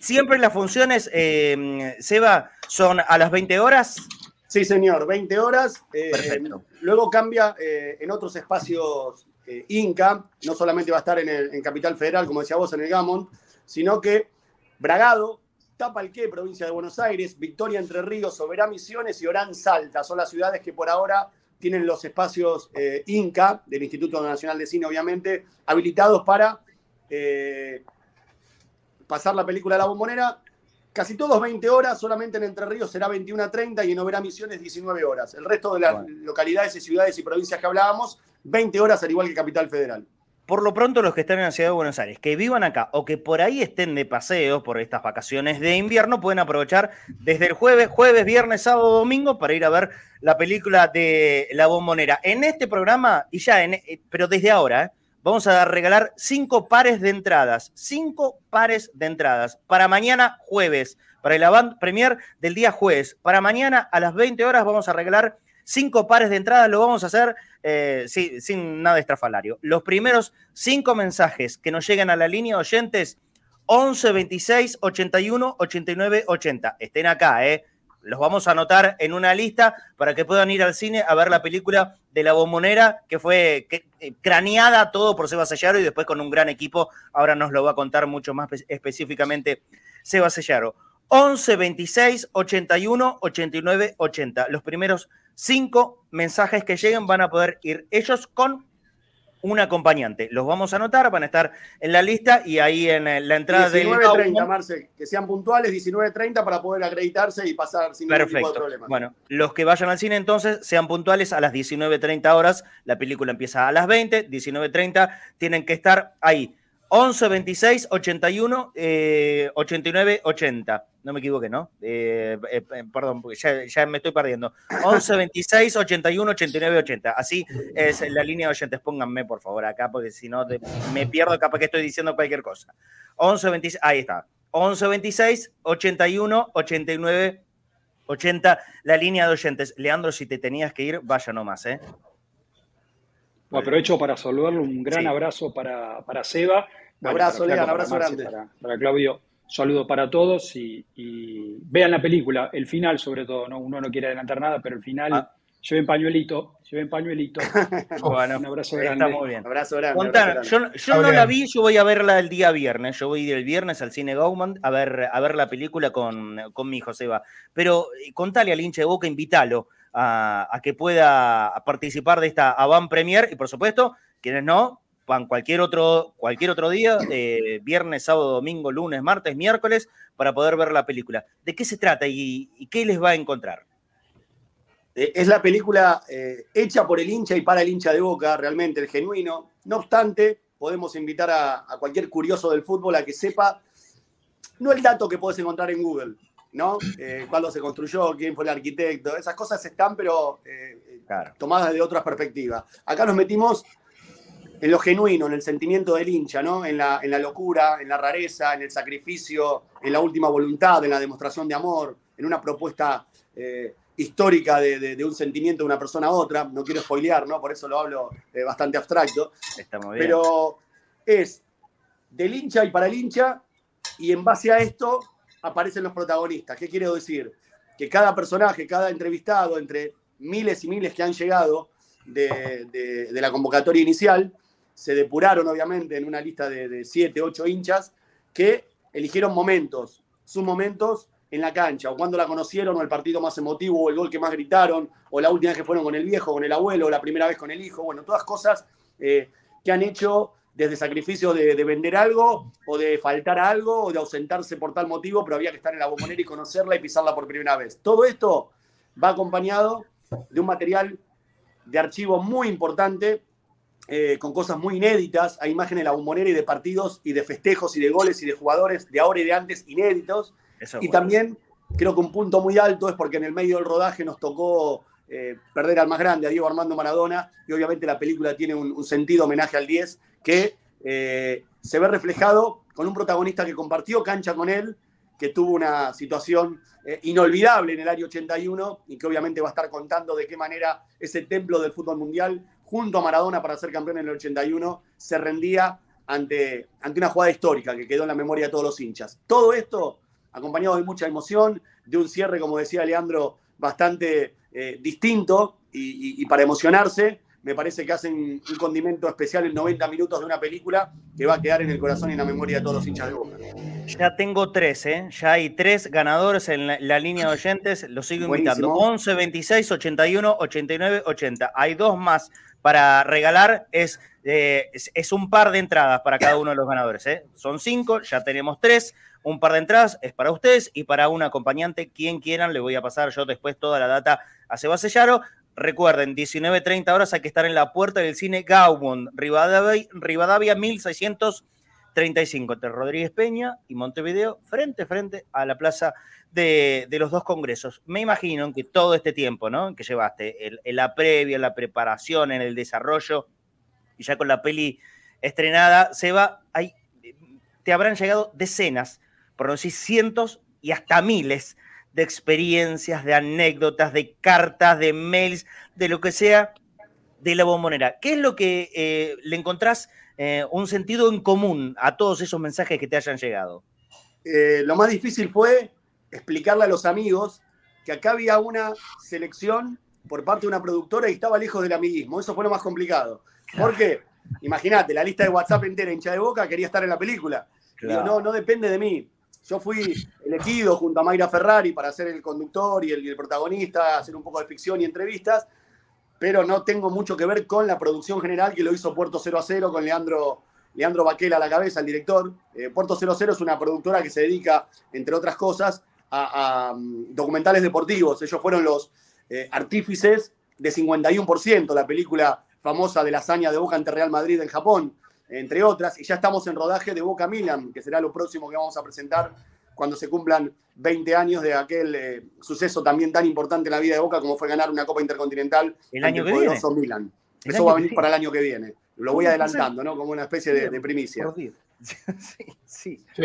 Speaker 2: Siempre las funciones, eh, Seba, son a las 20 horas.
Speaker 10: Sí, señor, 20 horas. Eh, Perfecto. Luego cambia eh, en otros espacios eh, Inca, no solamente va a estar en, el, en, Capital Federal, como decía vos, en el Gamont, sino que Bragado, Tapalqué, provincia de Buenos Aires, Victoria Entre Ríos, Soberá Misiones y Orán Salta son las ciudades que por ahora tienen los espacios eh, Inca, del Instituto Nacional de Cine, obviamente, habilitados para eh, pasar la película a la bombonera. Casi todos 20 horas, solamente en Entre Ríos será 21 a 30 y en Oberá Misiones 19 horas. El resto de las bueno. localidades y ciudades y provincias que hablábamos, 20 horas al igual que Capital Federal
Speaker 2: por lo pronto los que están en la ciudad de Buenos Aires, que vivan acá o que por ahí estén de paseo por estas vacaciones de invierno, pueden aprovechar desde el jueves, jueves, viernes, sábado, domingo para ir a ver la película de La Bombonera. En este programa, y ya, en, eh, pero desde ahora, ¿eh? vamos a regalar cinco pares de entradas, cinco pares de entradas para mañana jueves, para el avant premier del día jueves. Para mañana a las 20 horas vamos a regalar cinco pares de entradas, lo vamos a hacer eh, sin nada estrafalario. Los primeros cinco mensajes que nos llegan a la línea oyentes, 11 26 81 89 80. Estén acá, ¿eh? Los vamos a anotar en una lista para que puedan ir al cine a ver la película de La Bombonera, que fue eh, craneada todo por Seba Sellaro y después con un gran equipo. Ahora nos lo va a contar mucho más específicamente Seba Sellaro. 11 26 81 89 80. Los primeros cinco mensajes que lleguen van a poder ir ellos con un acompañante. Los vamos a anotar, van a estar en la lista y ahí en la entrada
Speaker 10: 19, del 19.30, Marcel, que sean puntuales, 19.30 para poder acreditarse y pasar sin
Speaker 2: Perfecto.
Speaker 10: ningún tipo de problema.
Speaker 2: Bueno, los que vayan al cine entonces sean puntuales a las 19.30 horas. La película empieza a las 20, 19.30, tienen que estar ahí. 11 26 81 eh, 89 80. No me equivoqué, ¿no? Eh, eh, perdón, porque ya, ya, me estoy perdiendo. 11 26 81 89 80. Así es la línea de oyentes. Pónganme, por favor, acá, porque si no me pierdo, capaz que estoy diciendo cualquier cosa. 11 26, ahí está. 11 26 81 89 80. La línea de oyentes. Leandro, si te tenías que ir, vaya nomás, ¿eh?
Speaker 4: Bueno, aprovecho para saludarlo, un gran sí. abrazo para, para Seba.
Speaker 10: Un abrazo, bueno, Lean, abrazo grande.
Speaker 4: Para, para, Claudio, saludo para todos y, y, vean la película, el final sobre todo, ¿no? uno no quiere adelantar nada, pero el final, ah. lleven pañuelito, lleven pañuelito. <laughs>
Speaker 2: bueno, un abrazo grande. Está muy bien.
Speaker 10: Abrazo grande.
Speaker 2: Montana,
Speaker 10: abrazo grande.
Speaker 2: yo, yo no la vi, yo voy a verla el día viernes, yo voy el viernes al cine Gaumont a ver, a ver la película con, con mi hijo Seba. Pero eh, contale al hincha de Boca, invítalo a, que pueda participar de esta Avant Premier y por supuesto, quienes no, van cualquier otro, cualquier otro día, eh, viernes, sábado, domingo, lunes, martes, miércoles, para poder ver la película. ¿De qué se trata y, y qué les va a encontrar?
Speaker 10: Eh, es la película eh, hecha por el hincha y para el hincha de Boca, realmente, el genuino. No obstante, podemos invitar a, a cualquier curioso del fútbol a que sepa, no el dato que puedes encontrar en Google, ¿no? Eh, cuándo se construyó, quién fue el arquitecto, esas cosas están, pero eh, claro. tomadas de otras perspectivas. Acá nos metimos en lo genuino, en el sentimiento del hincha, ¿no? En la, en la locura, en la rareza, en el sacrificio, en la última voluntad, en la demostración de amor, en una propuesta eh, histórica de, de, de, un sentimiento de una persona a otra. No quiero spoilear, ¿no? Por eso lo hablo bastante abstracto.
Speaker 2: Está muy bien.
Speaker 10: Pero es del hincha y para el hincha, y en base a esto aparecen los protagonistas. ¿Qué quiero decir? Que cada personaje, cada entrevistado, entre miles y miles que han llegado de, de, la convocatoria inicial, se depuraron obviamente en una lista de, de siete, ocho hinchas que eligieron momentos, sus momentos en la cancha, o cuando la conocieron, o el partido más emotivo, o el gol que más gritaron, o la última vez que fueron con el viejo, con el abuelo, o la primera vez con el hijo, bueno, todas cosas eh, que han hecho desde sacrificio de, de, vender algo, o de faltar a algo, o de ausentarse por tal motivo, pero había que estar en la bombonera y conocerla y pisarla por primera vez. Todo esto va acompañado de un material de archivo muy importante, eh, con cosas muy inéditas. Hay imágenes de la bombonera y de partidos y de festejos y de goles y de jugadores de ahora y de antes inéditos. Eso y bueno. también creo que un punto muy alto es porque en el medio del rodaje nos tocó eh, perder al más grande, a Diego Armando Maradona, y obviamente la película tiene un, un sentido homenaje al 10 que eh, se ve reflejado con un protagonista que compartió cancha con él que tuvo una situación eh, inolvidable en el año 81 y que obviamente va a estar contando de qué manera ese templo del fútbol mundial, junto a Maradona para ser campeón en el 81, se rendía ante, ante una jugada histórica que quedó en la memoria de todos los hinchas. Todo esto acompañado de mucha emoción, de un cierre, como decía Leandro, bastante eh, distinto y, y para emocionarse me parece que hacen un condimento especial en 90 minutos de una película que va a quedar en el corazón y en la memoria de todos los hinchas de Boca.
Speaker 2: Ya tengo tres, ¿eh? Ya hay tres ganadores en la, la línea de oyentes. Los sigo invitando.
Speaker 10: Buenísimo.
Speaker 2: 11, 26, 81, 89, 80. Hay dos más para regalar. Es, eh, es, es un par de entradas para cada uno de los ganadores. ¿eh? Son cinco, ya tenemos tres. Un par de entradas es para ustedes y para un acompañante, quien quieran. Le voy a pasar yo después toda la data a Sebasellaro. Recuerden, 19.30 horas hay que estar en la puerta del cine Gaumont, Rivadavia, Rivadavia 1635, entre Rodríguez Peña y Montevideo, frente a frente a la plaza de, los dos congresos. Me imagino que todo este tiempo ¿no? que llevaste, en la previa, en la preparación, en el desarrollo, y ya con la peli estrenada, Seba, hay, te habrán llegado decenas, por no decir cientos y hasta miles de experiencias, de anécdotas, de cartas, de mails, de lo que sea de la bombonera. ¿Qué es lo que eh, le encontrás eh, un sentido en común a todos esos mensajes que te hayan llegado?
Speaker 10: Eh, lo más difícil fue explicarle a los amigos que acá había una selección por parte de una productora y estaba lejos del amiguismo. Eso fue lo más complicado. Porque, imagínate, la lista de WhatsApp entera hincha de boca quería estar en la película. Digo, no, no depende de mí. Yo fui elegido junto a Mayra Ferrari para ser el conductor y el, y el protagonista, hacer un poco de ficción y entrevistas, pero no tengo mucho que ver con la producción general que lo hizo Puerto 0 a 0 con Leandro, Leandro Baquela a la cabeza, el director. Eh, Puerto 0 a 0 es una productora que se dedica, entre otras cosas, a, um, documentales deportivos. Ellos fueron los eh, artífices de 51%, la película famosa de la hazaña de Boca ante Real Madrid en Japón, entre otras. Y ya estamos en rodaje de Boca Milan, que será lo próximo que vamos a presentar cuando se cumplan 20 años de aquel eh, suceso también tan importante en la vida de Boca como fue ganar una Copa Intercontinental
Speaker 2: El
Speaker 10: ante
Speaker 2: año que
Speaker 10: poderoso
Speaker 2: viene.
Speaker 10: Milan.
Speaker 2: El
Speaker 10: Eso
Speaker 2: año
Speaker 10: va a venir para el año que viene. Lo voy
Speaker 2: ¿Cómo
Speaker 10: adelantando, ¿no? Como una especie de, de primicia.
Speaker 2: Por Dios. <laughs> sí, sí.
Speaker 8: Sí,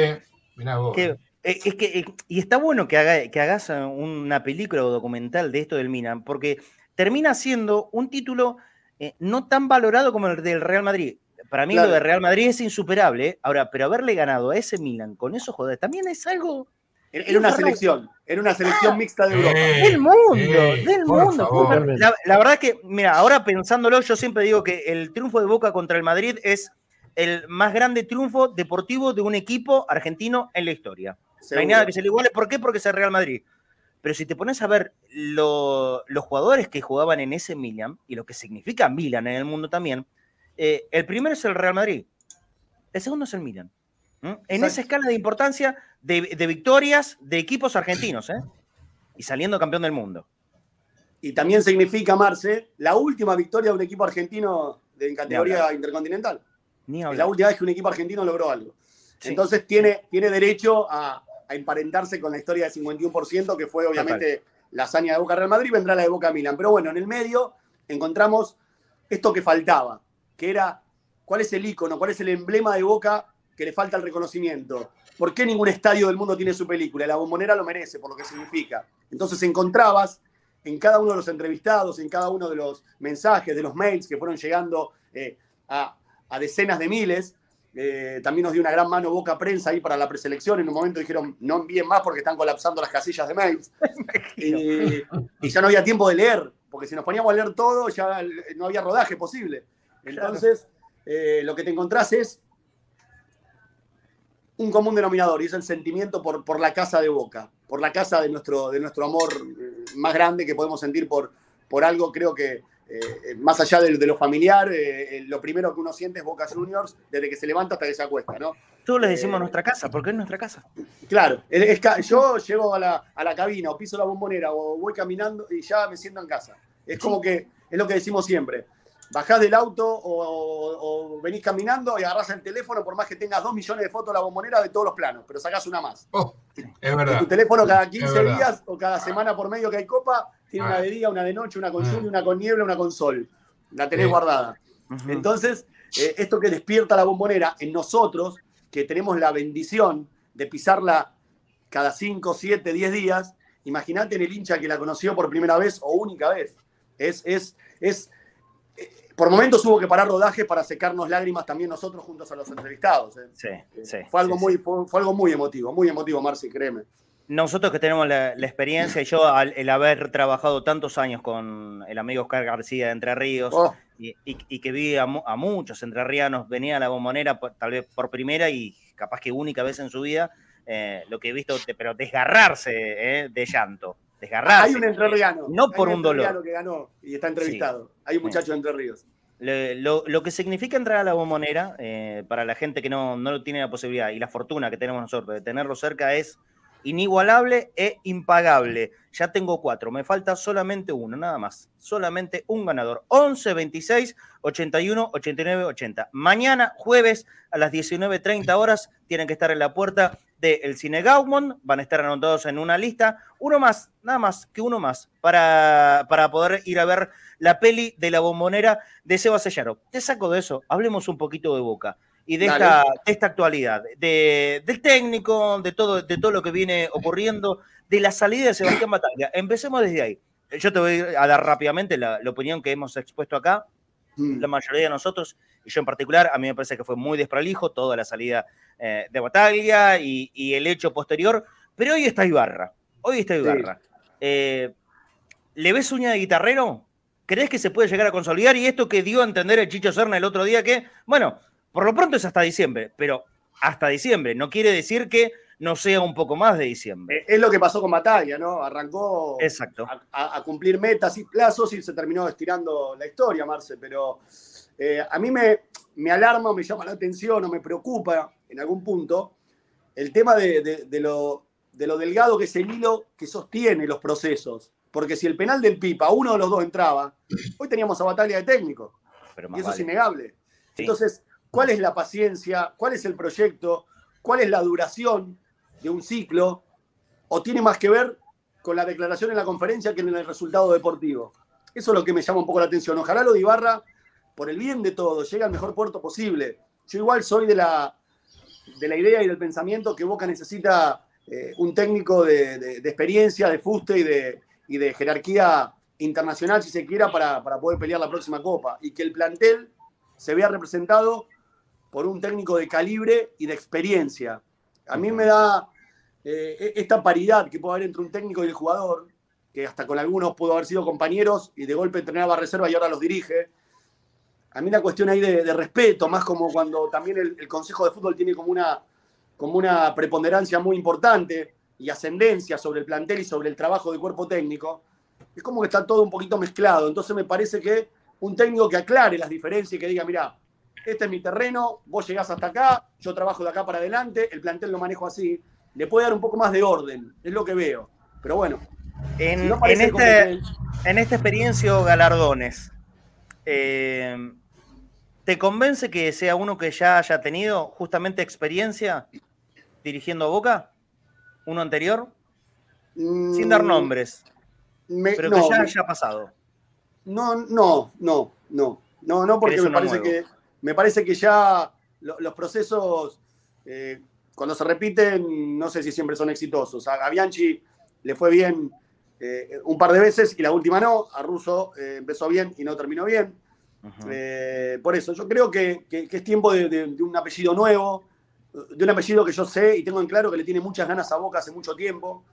Speaker 8: mirá vos.
Speaker 2: Que, eh, es que, eh, y está bueno que, haga- que hagas una película o documental de esto del Milan, porque termina siendo un título eh, no tan valorado como el del Real Madrid. Para mí
Speaker 10: Claro.
Speaker 2: lo de Real Madrid es insuperable. ¿eh? Ahora, pero haberle ganado a ese Milan con esos jugadores también es algo
Speaker 10: Era era una selección, era una selección mixta de Europa.
Speaker 8: Eh,
Speaker 2: del mundo,
Speaker 8: eh,
Speaker 2: del mundo. La, la verdad que, mira, ahora pensándolo, yo siempre digo que el triunfo de Boca contra el Madrid es el más grande triunfo deportivo de un equipo argentino en la historia. No hay nada que se le iguale. ¿Por qué? Porque es el Real Madrid. Pero si te pones a ver lo- los jugadores que jugaban en ese Milan y lo que significa Milan en el mundo también, eh, el primero es el Real Madrid, el segundo es el Milan. ¿Mm? En
Speaker 10: Exacto.
Speaker 2: esa escala de importancia de, de victorias de equipos argentinos, ¿eh? Y saliendo campeón del mundo.
Speaker 10: Y también significa, Marce, la última victoria de un equipo argentino de, en categoría intercontinental.
Speaker 2: Ni
Speaker 10: Es la última vez que un equipo argentino logró algo.
Speaker 2: Sí.
Speaker 10: Entonces tiene, tiene derecho a, a emparentarse con la historia del 51%, que fue obviamente la hazaña de Boca Real Madrid, vendrá la de Boca Milan. Pero bueno, en el medio encontramos esto que faltaba, que era cuál es el icono, cuál es el emblema de Boca que le falta el reconocimiento. ¿Por qué ningún estadio del mundo tiene su película? La bombonera lo merece por lo que significa. Entonces encontrabas en cada uno de los entrevistados, en cada uno de los mensajes, de los mails que fueron llegando eh, a, a decenas de miles, eh, también nos dio una gran mano Boca Prensa ahí para la preselección. En un momento dijeron, no envíen más porque están colapsando las casillas de mails. <laughs> y ya no había tiempo de leer, porque si nos poníamos a leer todo, ya no había rodaje posible. Entonces, eh, lo que te encontrás es un común denominador y es el sentimiento por, por la casa de Boca, por la casa de nuestro, de nuestro amor eh, más grande que podemos sentir por, por algo, creo que eh, más allá de, de lo familiar, eh, lo primero que uno siente es Boca Juniors desde que se levanta hasta que se acuesta, ¿no?
Speaker 2: Todos les decimos
Speaker 10: Eh,
Speaker 2: nuestra casa, porque es nuestra casa.
Speaker 10: Claro, es- es ca- yo llego a la, a la cabina o piso la bombonera o voy caminando y ya me siento en casa. Es como que, es lo que decimos siempre. Bajás del auto o, o- o venís caminando y agarrás el teléfono, por más que tengas dos millones de fotos de la bombonera de todos los planos, pero sacás una más.
Speaker 8: Oh, es verdad.
Speaker 10: tu teléfono cada
Speaker 8: Es
Speaker 10: 15
Speaker 8: verdad.
Speaker 10: días o cada semana por medio que hay copa, tiene una
Speaker 8: Ah.
Speaker 10: de día, una de noche, una con
Speaker 8: Ah.
Speaker 10: lluvia, una con niebla, una con sol. La tenés
Speaker 8: Sí.
Speaker 10: guardada. Entonces, eh, esto que despierta la bombonera en nosotros, que tenemos la bendición de pisarla cada 5, 7, 10 días, imagínate en el hincha que la conoció por primera vez o única vez. Es, es, es, por momentos hubo que parar rodaje para secarnos lágrimas también nosotros juntos a los entrevistados. ¿eh?
Speaker 2: Sí, sí.
Speaker 10: Fue algo,
Speaker 2: sí,
Speaker 10: muy, fue, fue algo muy emotivo, muy emotivo, Marci, créeme.
Speaker 2: Nosotros que tenemos la, la experiencia y yo al- el haber trabajado tantos años con el amigo Oscar García de Entre Ríos
Speaker 10: Oh.
Speaker 2: y, y- y que vi a, a muchos entrerrianos, venía a la bombonera por- tal vez por primera y capaz que única vez en su vida, eh, lo que he visto, pero desgarrarse eh, de llanto, desgarrarse.
Speaker 10: Hay un entrerriano.
Speaker 2: No por un dolor.
Speaker 10: entrerriano que ganó y está entrevistado. Hay un muchacho de Entre Ríos.
Speaker 2: Le- lo, lo que significa entrar a la bombonera, eh, para la gente que no, no tiene la posibilidad y la fortuna que tenemos nosotros de tenerlo cerca es inigualable e impagable. Ya tengo cuatro, me falta solamente uno, nada más. Solamente un ganador. 11, 26, 81, 89, 80. Mañana, jueves, a las 19.30 horas, tienen que estar en la puerta del Cine Gaumont. Van a estar anotados en una lista. Uno más, nada más que uno más, para, para poder ir a ver la peli de la bombonera de Seba Sellaro. Te saco de eso, hablemos un poquito de Boca y de esta, de esta actualidad, de, del técnico, de todo, de todo lo que viene ocurriendo, de la salida de Sebastián <coughs> Bataglia. Empecemos desde ahí. Yo te voy a dar rápidamente la, la opinión que hemos expuesto acá.
Speaker 10: Mm.
Speaker 2: La mayoría de nosotros, y yo en particular, a mí me parece que fue muy desprolijo toda la salida eh, de Bataglia y, y el hecho posterior, pero hoy está Ibarra. Hoy está Ibarra. Eh, ¿Le ves uña de guitarrero? ¿Crees que se puede llegar a consolidar? Y esto que dio a entender el Chicho Serna el otro día, que, bueno, por lo pronto es hasta diciembre, pero hasta diciembre. No quiere decir que no sea un poco más de diciembre.
Speaker 10: Eh, Es lo que pasó con Batalla, ¿no? Arrancó
Speaker 2: Exacto.
Speaker 10: a, a- a cumplir metas y plazos y se terminó estirando la historia, Marce. Pero eh, a mí me, me alarma, me llama la atención o me preocupa en algún punto el tema de, de- de lo, de lo delgado que es el hilo que sostiene los procesos. Porque si el penal del Pipa, uno de los dos entraba, hoy teníamos a Batalla de técnico.
Speaker 2: Pero
Speaker 10: Y eso es innegable.
Speaker 2: Sí.
Speaker 10: Entonces, ¿cuál es la paciencia? ¿Cuál es el proyecto? ¿Cuál es la duración de un ciclo? ¿O tiene más que ver con la declaración en la conferencia que en el resultado deportivo? Eso es lo que me llama un poco la atención. Ojalá lo de Ibarra, por el bien de todos, llegue al mejor puerto posible. Yo igual soy de la, de la idea y del pensamiento que Boca necesita eh, un técnico de, de- experiencia, de fuste y de, y de jerarquía internacional, si se quiera, para, para poder pelear la próxima Copa. Y que el plantel se vea representado por un técnico de calibre y de experiencia. A mí me da eh, e- esta paridad que puede haber entre un técnico y el jugador, que hasta con algunos pudo haber sido compañeros y de golpe entrenaba reserva y ahora los dirige. A mí la cuestión ahí de, de respeto, más como cuando también el, el Consejo de Fútbol tiene como una, como una preponderancia muy importante y ascendencia sobre el plantel y sobre el trabajo del cuerpo técnico, es como que está todo un poquito mezclado. Entonces me parece que un técnico que aclare las diferencias y que diga, mira, este es mi terreno, vos llegás hasta acá, yo trabajo de acá para adelante, el plantel lo manejo así, le puede dar un poco más de orden, es lo que veo. Pero bueno,
Speaker 2: En,
Speaker 10: si no
Speaker 2: en
Speaker 10: parece como
Speaker 2: este-
Speaker 10: que-
Speaker 2: en esta experiencia galardones, eh, ¿te convence que sea uno que ya haya tenido justamente experiencia dirigiendo a Boca? ¿Uno anterior? Sin dar
Speaker 10: Mm,
Speaker 2: nombres,
Speaker 10: me-
Speaker 2: pero
Speaker 10: no,
Speaker 2: que ya
Speaker 10: me-
Speaker 2: haya pasado.
Speaker 10: No, no, no, no, no, no, porque
Speaker 2: ¿Querés
Speaker 10: me parece,
Speaker 2: nuevo?
Speaker 10: que, me parece que ya lo- los procesos, eh, cuando se repiten, no sé si siempre son exitosos. A, a Bianchi le fue bien eh, un par de veces y la última no. A Russo eh, empezó bien y no terminó bien. Eh, por eso, yo creo que, es tiempo de, un apellido nuevo, de un apellido que yo sé y tengo en claro que le tiene muchas ganas a Boca hace mucho tiempo.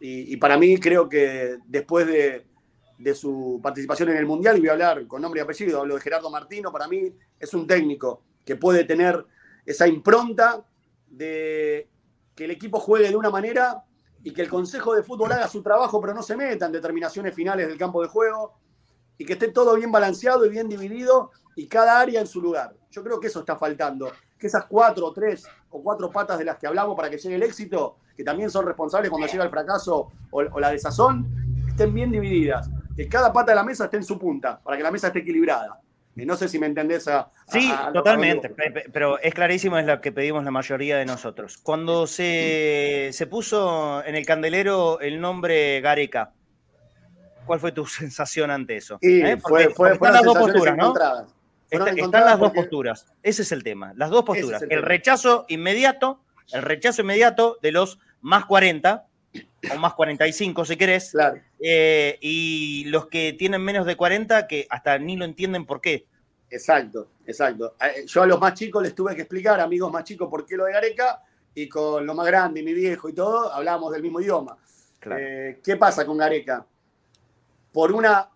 Speaker 10: Y, y para mí creo que después de, de su participación en el Mundial, y voy a hablar con nombre y apellido, hablo de Gerardo Martino, para mí es un técnico que puede tener esa impronta de que el equipo juegue de una manera y que el Consejo de Fútbol haga su trabajo, pero no se meta en determinaciones finales del campo de juego y que esté todo bien balanceado y bien dividido y cada área en su lugar. Yo creo que eso está faltando. Que esas cuatro o tres o cuatro patas de las que hablamos para que llegue el éxito, que también son responsables cuando llega el fracaso o, o la desazón, estén bien divididas. Que cada pata de la mesa esté en su punta, para que la mesa esté equilibrada. Y no sé si me entendés a...
Speaker 2: Sí,
Speaker 10: a- a-
Speaker 2: totalmente, pe- pe- pero es clarísimo, es lo que pedimos la mayoría de nosotros. Cuando se, se puso en el candelero el nombre Gareca, ¿cuál fue tu <laughs> sensación ante eso?
Speaker 10: Y
Speaker 2: ¿Eh?
Speaker 10: fue,
Speaker 2: Porque-
Speaker 10: fue,
Speaker 2: porque
Speaker 10: fueron
Speaker 2: están las dos posturas, ¿no?
Speaker 10: encontradas. Fueron
Speaker 2: Está- están las dos posturas. Ese es el tema. Las dos
Speaker 10: es
Speaker 2: posturas. el rechazo inmediato, el rechazo inmediato de los más 40, o más 45 si querés,
Speaker 10: Claro.
Speaker 2: eh, y los que tienen menos de 40 que hasta ni lo entienden por qué.
Speaker 10: Exacto, exacto. Eh, Yo a los más chicos les tuve que explicar, amigos más chicos, por qué lo de Gareca, y con lo más grande, mi viejo y todo, hablábamos del mismo idioma. Eh, ¿Qué pasa con Gareca? Por una,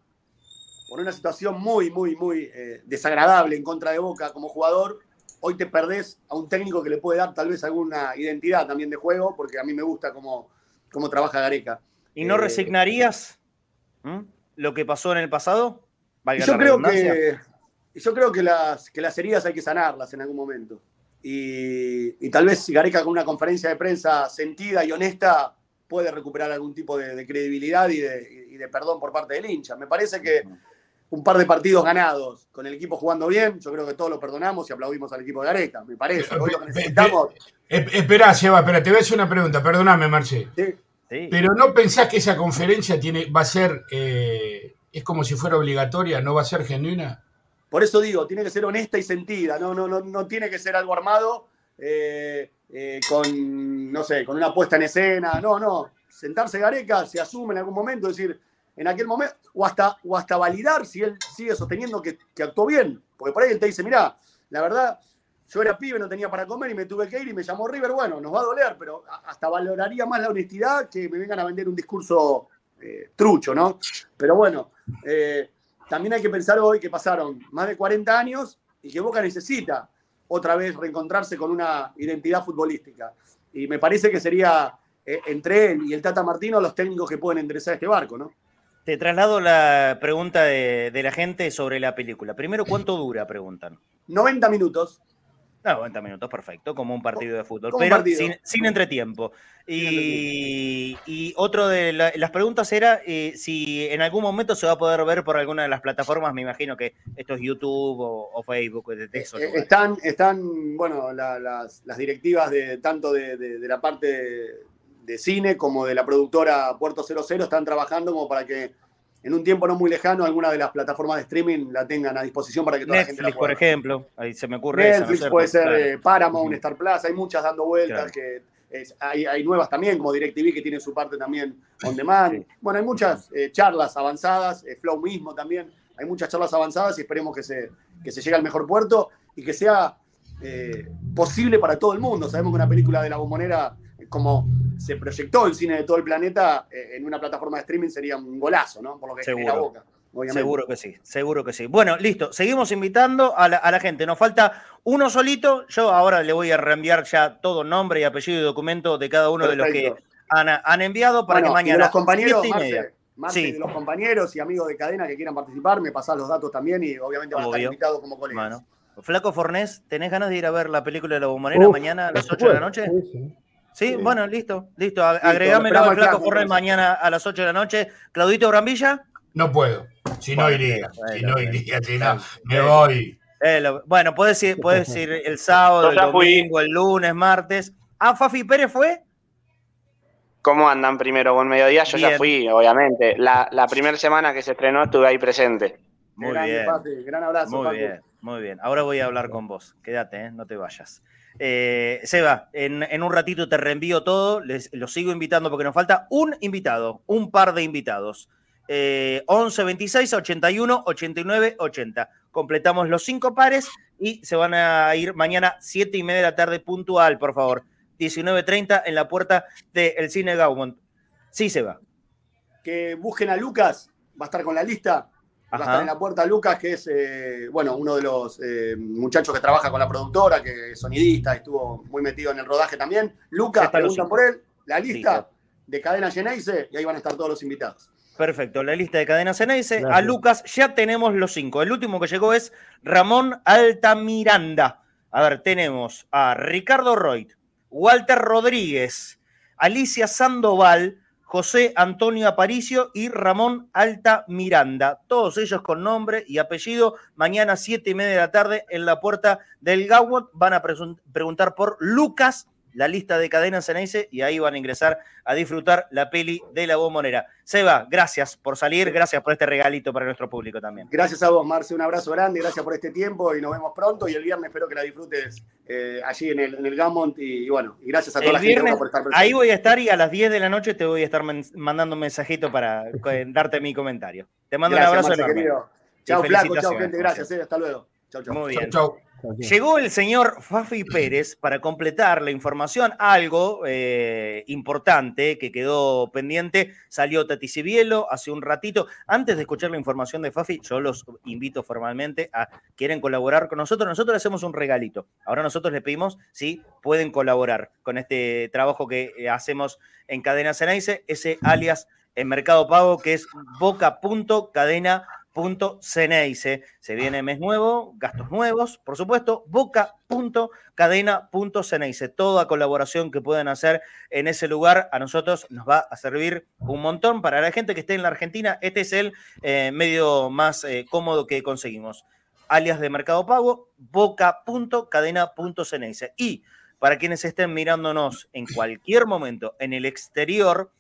Speaker 10: por una situación muy, muy, muy eh, desagradable en contra de Boca como jugador, hoy te perdés a un técnico que le puede dar tal vez alguna identidad también de juego, porque a mí me gusta cómo, cómo trabaja Gareca.
Speaker 2: ¿Y no
Speaker 10: Eh,
Speaker 2: resignarías lo que pasó en el pasado? Valga
Speaker 10: Yo
Speaker 2: la
Speaker 10: creo que, yo creo que las, que las heridas hay que sanarlas en algún momento. Y, y tal vez Gareca con una conferencia de prensa sentida y honesta puede recuperar algún tipo de, de credibilidad y de, y de perdón por parte del hincha. Me parece que un par de partidos ganados con el equipo jugando bien, yo creo que todos lo perdonamos y aplaudimos al equipo de Gareca. Me parece. Hoy lo que necesitamos.
Speaker 8: Eh, Esperá, Seba, espera, te voy a hacer una pregunta, perdóname, Marce.
Speaker 2: Sí.
Speaker 8: Pero ¿no pensás que esa conferencia tiene, va a ser, eh, es como si fuera obligatoria, no va a ser genuina?
Speaker 10: Por eso digo, tiene que ser honesta y sentida, no, no, no, no tiene que ser algo armado eh, eh, con, no sé, con una puesta en escena, no, no. Sentarse Gareca, se asume en algún momento, decir, en aquel momento, o hasta, o hasta validar si él sigue sosteniendo que, actuó bien. Porque por ahí él te dice, mirá, la verdad, yo era pibe, no tenía para comer y me tuve que ir y me llamó River, bueno, nos va a doler, pero hasta valoraría más la honestidad que me vengan a vender un discurso eh, trucho, ¿no? Pero bueno, también hay que pensar hoy que pasaron más de 40 años y que Boca necesita otra vez reencontrarse con una identidad futbolística. Y me parece que sería eh, entre él y el Tata Martino los técnicos que pueden enderezar este barco, ¿no?
Speaker 2: Te traslado la pregunta de, de la gente sobre la película. Primero, ¿cuánto dura? Preguntan.
Speaker 10: 90 minutos.
Speaker 2: Ah, 90 minutos, perfecto, como un partido de fútbol, pero sin, sin entretiempo. Y, y otro de la- las preguntas era eh, si en algún momento se va a poder ver por alguna de las plataformas, me imagino que esto es YouTube o, o Facebook, de, de esos
Speaker 10: Eh,
Speaker 2: lugares.
Speaker 10: Están, están bueno, la- las, las directivas de tanto de, de- de la parte de, de cine como de la productora Puerto 00 están trabajando como para que en un tiempo no muy lejano alguna de las plataformas de streaming la tengan a disposición para que toda la gente la
Speaker 2: Netflix, por
Speaker 10: pueda ver.
Speaker 2: ejemplo, ahí se me ocurre esa, ¿no es
Speaker 10: Netflix puede ser
Speaker 2: Claro.
Speaker 10: eh, Paramount, Star Plus, hay muchas dando vueltas,
Speaker 2: Claro.
Speaker 10: que es- hay, hay nuevas también, como DirecTV que tiene su parte también on demand. Bueno, hay muchas eh, charlas avanzadas, eh, Flow mismo también, hay muchas charlas avanzadas y esperemos que se, que se llegue al mejor puerto y que sea eh, posible para todo el mundo. Sabemos que una película de la bombonera, como se proyectó en cine de todo el planeta, eh, en una plataforma de streaming sería un golazo, ¿no? Por lo que genera
Speaker 2: Seguro.
Speaker 10: Boca. obviamente.
Speaker 2: Seguro que sí, seguro que sí. Bueno, listo, seguimos invitando a la, a la gente. Nos falta uno solito. Yo ahora le voy a reenviar ya todo nombre y apellido y documento de cada uno de los que han, han enviado para
Speaker 10: Bueno,
Speaker 2: que
Speaker 10: y de
Speaker 2: mañana.
Speaker 10: los compañeros,
Speaker 2: y.
Speaker 10: Marce, Marce,
Speaker 2: Sí.
Speaker 10: de los compañeros y amigos de cadena que quieran participar, me pasás los datos también y obviamente van a estar invitados como colegas.
Speaker 2: Bueno. Flaco Fornés, ¿tenés ganas de ir a ver la película de la bombonera
Speaker 3: Uf,
Speaker 2: mañana a las 8 de la noche?
Speaker 3: sí, sí.
Speaker 2: Sí,
Speaker 3: Sí.
Speaker 2: bueno, listo, listo. A-
Speaker 10: Listo,
Speaker 2: Agregámelo
Speaker 10: esperamos
Speaker 2: al
Speaker 10: al
Speaker 2: Flaco
Speaker 10: entonces.
Speaker 2: mañana a las 8 de la noche. Claudito Brambilla.
Speaker 8: No puedo, si no
Speaker 2: Bueno,
Speaker 8: iría,
Speaker 2: bueno,
Speaker 8: si no
Speaker 2: bueno.
Speaker 8: iría, si no, me voy.
Speaker 2: Eh, lo- bueno, puedes ir, puedes ir el sábado, el domingo, el lunes, martes. Ah, Fafi Pérez fue.
Speaker 11: ¿Cómo andan primero? Buen mediodía. Yo
Speaker 2: Bien.
Speaker 11: ya fui, obviamente. La, la primera semana que se estrenó estuve ahí presente.
Speaker 2: Muy
Speaker 10: Grande,
Speaker 2: bien.
Speaker 10: Fafi, gran abrazo.
Speaker 2: Muy bien, muy bien. Ahora voy a hablar con vos. Quédate, ¿eh? no te vayas. Eh, Seba, en, un ratito te reenvío todo. Les, los sigo invitando porque nos falta un invitado, un par de invitados. Eh, 11 26 81 89 80. Completamos los cinco pares y se van a ir mañana 7 y media de la tarde puntual, por favor. 19.30 en la puerta del Cine Gaumont. Sí, Seba.
Speaker 10: Que busquen a Lucas, va a estar con la lista. Va a estar en la puerta Lucas, que es eh, bueno, uno de los eh, muchachos que trabaja con la productora, que es sonidista, estuvo muy metido en el rodaje también. Lucas,
Speaker 2: cinco.
Speaker 10: por él, la lista
Speaker 2: Listo.
Speaker 10: de Cadena Geneise, y ahí van a estar todos los invitados.
Speaker 2: Perfecto, la lista de cadena Ceneice. A. Lucas ya tenemos los cinco. El último que llegó es Ramón Altamiranda. A ver, tenemos a Ricardo Roit, Walter Rodríguez, Alicia Sandoval, José Antonio Aparicio y Ramón Altamiranda. Todos ellos con nombre y apellido. Mañana, siete y media de la tarde, en la puerta del Gawot van a preguntar por Lucas la lista de cadenas Ceneice y ahí van a ingresar a disfrutar la peli de la bombonera. Seba, gracias por salir, gracias por este regalito para nuestro público también.
Speaker 10: Gracias a vos, Marce, un abrazo grande, gracias por este tiempo y nos vemos pronto y el viernes espero que la disfrutes eh, allí en el, en el Gammont y, bueno, y gracias a toda
Speaker 2: El
Speaker 10: la gente
Speaker 2: viernes,
Speaker 10: por estar presente.
Speaker 2: ahí voy a estar y a las 10 de la noche te voy a estar mandando un mensajito para eh, darte mi comentario. Te mando
Speaker 10: Gracias,
Speaker 2: un abrazo
Speaker 10: Marce,
Speaker 2: enorme.
Speaker 10: querido. Chao, flaco, chao, gente, gracias, eh, hasta luego. Chao, chao.
Speaker 2: Muy bien.
Speaker 8: Chau.
Speaker 2: Llegó el señor Fafi Pérez para completar la información, algo eh, importante que quedó pendiente. Salió Tati Cibielo hace un ratito. Antes de escuchar la información de Fafi, yo los invito formalmente a quieren colaborar con nosotros. Nosotros hacemos un regalito. Ahora nosotros le pedimos si pueden colaborar con este trabajo que eh, hacemos en Cadena Ceneice, ese alias en Mercado Pago que es boca.cadena.ceneice. Se viene mes nuevo, gastos nuevos, por supuesto, boca.cadena.ceneice. Toda colaboración que puedan hacer en ese lugar a nosotros nos va a servir un montón. Para la gente que esté en la Argentina, este es el eh, medio más eh, cómodo que conseguimos. Alias de Mercado Pago, boca.cadena.ceneice. Y para quienes estén mirándonos en cualquier momento en el exterior,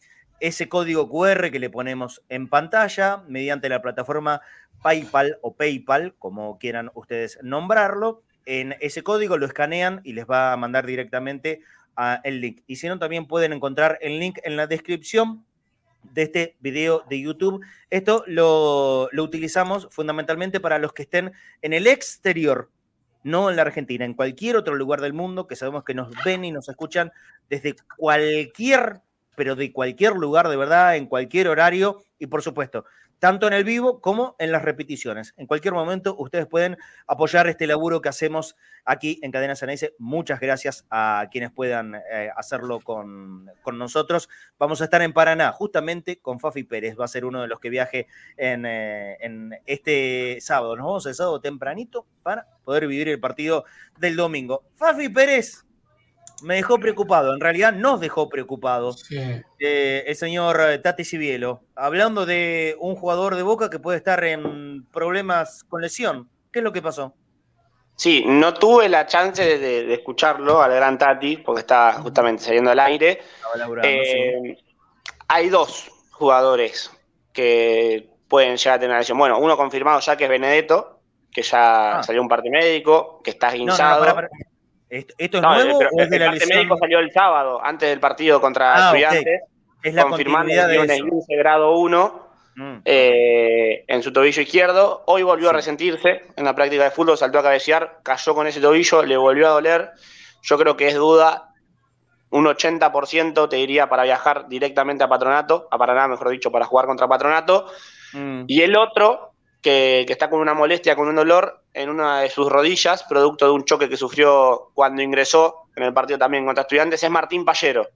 Speaker 2: ese código QR que le ponemos en pantalla mediante la plataforma PayPal o PayPal, como quieran ustedes nombrarlo. En ese código lo escanean y les va a mandar directamente el link. Y si no, también pueden encontrar el link en la descripción de este video de YouTube. Esto lo, lo utilizamos fundamentalmente para los que estén en el exterior, no en la Argentina, en cualquier otro lugar del mundo, que sabemos que nos ven y nos escuchan desde cualquier, pero de cualquier lugar de verdad, en cualquier horario y por supuesto, tanto en el vivo como en las repeticiones. En cualquier momento ustedes pueden apoyar este laburo que hacemos aquí en Cadena Ceneice. Muchas gracias a quienes puedan eh, hacerlo con, con nosotros. Vamos a estar en Paraná, justamente con Fafi Pérez. Va a ser uno de los que viaje en, eh, en este sábado. Nos vamos el sábado tempranito para poder vivir el partido del domingo. Fafi Pérez me dejó preocupado, en realidad nos dejó preocupados. Eh, el señor eh, Tati Cibielo, hablando de un jugador de Boca que puede estar en problemas con lesión. ¿Qué es lo que pasó?
Speaker 11: Sí, no tuve la chance de, de escucharlo al gran Tati, porque estaba justamente saliendo al aire. Eh,
Speaker 2: sí.
Speaker 11: Hay dos jugadores que pueden llegar a tener lesión. Bueno, uno confirmado ya que es Benedetto, que ya
Speaker 2: Ah.
Speaker 11: salió un parte médico, que está
Speaker 2: No, no,
Speaker 11: guinzado.
Speaker 2: ¿Esto, esto es
Speaker 11: No,
Speaker 2: nuevo
Speaker 11: pero
Speaker 2: o es de
Speaker 11: el
Speaker 2: la lesión?
Speaker 11: médico salió el sábado, antes del partido contra
Speaker 2: Ah.
Speaker 11: Estudiantes,
Speaker 2: Es la
Speaker 11: confirmando que tiene un
Speaker 2: eso.
Speaker 11: esguince grado 1
Speaker 2: Mm.
Speaker 11: eh, en su tobillo izquierdo. Hoy volvió a resentirse en la práctica de fútbol, saltó a cabecear, cayó con ese tobillo, le volvió a doler. Yo creo que es duda, un 80% te diría para viajar directamente a Patronato, a Paraná, mejor dicho, para jugar contra Patronato.
Speaker 2: Mm.
Speaker 11: Y el otro, que, que está con una molestia, con un dolor en una de sus rodillas, producto de un choque que sufrió cuando ingresó en el partido también contra Estudiantes, es Martín Pallero.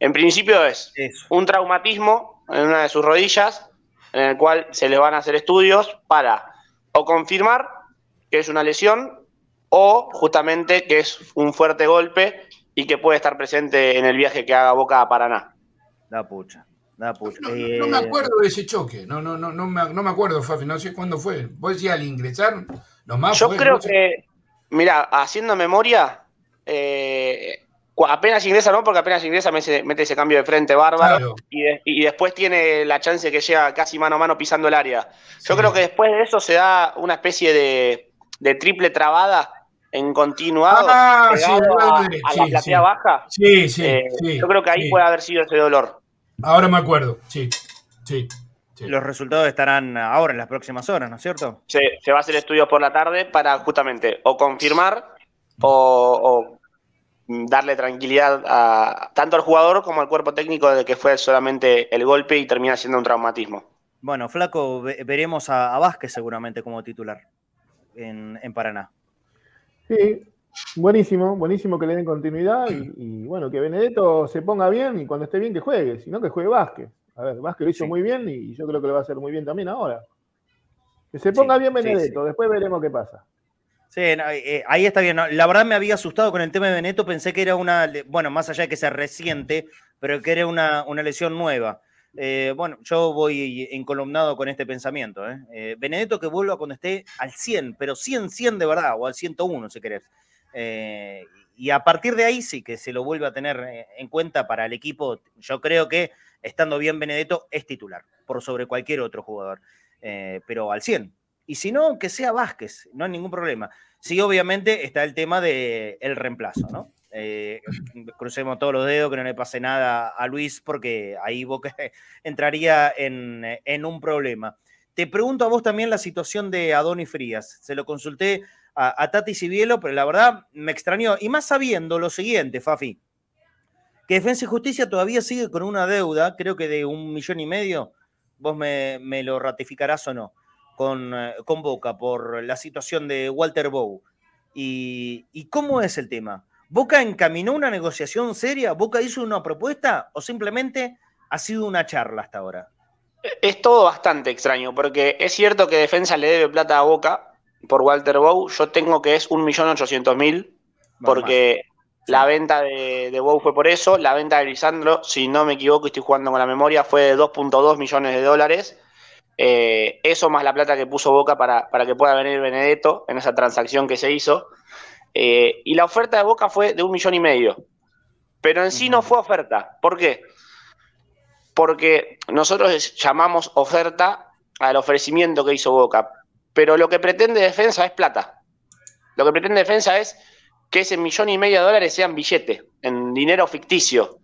Speaker 11: En principio es un traumatismo en una de sus rodillas, en el cual se le van a hacer estudios para o confirmar que es una lesión o justamente que es un fuerte golpe y que puede estar presente en el viaje que haga Boca a Paraná.
Speaker 2: Da pucha,
Speaker 8: No,
Speaker 2: Eh,
Speaker 8: no me acuerdo de ese choque. No, no, no, no me, no me acuerdo, Fafi. No sé cuándo fue. ¿Vos decías al ingresar? Nomás
Speaker 11: Yo
Speaker 8: fue,
Speaker 11: creo
Speaker 8: no sé.
Speaker 11: que, mira, haciendo memoria, eh, apenas ingresa, ¿no? Porque apenas ingresa mete, mete ese cambio de frente bárbaro
Speaker 8: Claro.
Speaker 11: y, de- y después tiene la chance que llega casi mano a mano pisando el área. Yo creo que después de eso se da una especie de, de triple trabada en continuado
Speaker 8: Ah, sí,
Speaker 11: a,
Speaker 8: sí,
Speaker 11: a la
Speaker 8: sí,
Speaker 11: platea
Speaker 8: sí.
Speaker 11: baja.
Speaker 8: Sí, sí,
Speaker 11: Eh,
Speaker 8: sí,
Speaker 11: Yo creo que ahí
Speaker 8: sí.
Speaker 11: puede haber sido ese dolor.
Speaker 8: Ahora me acuerdo, sí, sí.
Speaker 2: Los resultados estarán ahora, en las próximas horas, ¿no es cierto?
Speaker 11: Se, se va a hacer estudios por la tarde para justamente o confirmar o, o darle tranquilidad a, tanto al jugador como al cuerpo técnico de que fue solamente el golpe y termina siendo un traumatismo.
Speaker 2: Bueno, Flaco, ve- veremos a, a Vázquez seguramente como titular en, en Paraná.
Speaker 3: Sí, buenísimo, buenísimo que le den continuidad y, <clears throat> y, bueno, que Benedetto se ponga bien y cuando esté bien que juegue, si no que juegue Vázquez. A ver, Vázquez lo hizo muy bien y yo creo que lo va a hacer muy bien también ahora. Que se ponga
Speaker 2: Sí,
Speaker 3: bien
Speaker 2: sí,
Speaker 3: Benedetto, después veremos qué pasa.
Speaker 2: Sí, no, eh, ahí está bien. La verdad me había asustado con el tema de Beneto, pensé que era una, bueno, más allá de que sea reciente, pero que era una, una lesión nueva. Eh, bueno, yo voy encolumnado con este pensamiento. ¿eh? Eh, Benedetto que vuelva cuando esté al 100, pero 100, 100 de verdad, o al 101 si querés. Eh, y a partir de ahí sí que se lo vuelve a tener eh, en cuenta para el equipo. Yo creo que estando bien Benedetto es titular por sobre cualquier otro jugador, eh, pero al 100. Y si no, que sea Vázquez, no hay ningún problema. Sí, obviamente está el tema del el reemplazo, ¿no? Eh, crucemos todos los dedos, que no le pase nada a Luis, porque ahí Boca <laughs> entraría en, en un problema. Te pregunto a vos también la situación de Adonis Frías. Se lo consulté a, Tati Cibielo, pero la verdad me extrañó. Y más sabiendo lo siguiente, Fafi, que Defensa y Justicia todavía sigue con una deuda, creo que de un millón y medio, vos me, me lo ratificarás o no, con, eh, con, Boca por la situación de Walter Bow. Y, ¿Y cómo es el tema? ¿Boca encaminó una negociación seria? ¿Boca hizo una propuesta o simplemente ha sido una charla hasta ahora?
Speaker 11: Es todo bastante extraño, porque es cierto que Defensa le debe plata a Boca por Walter Bow. Yo tengo que es 1.800.000, porque la venta de, de Bow fue por eso. La venta de Lisandro, si no me equivoco, estoy jugando con la memoria, fue de 2.2 millones de dólares. Eh, eso más la plata que puso Boca para, para, que pueda venir Benedetto en esa transacción que se hizo. Eh, y la oferta de Boca fue de un millón y medio. Pero en sí no fue oferta. ¿Por qué? Porque nosotros llamamos oferta al ofrecimiento que hizo Boca. Pero lo que pretende defensa es plata. Lo que pretende defensa es que ese millón y medio de dólares sean billete, en dinero ficticio.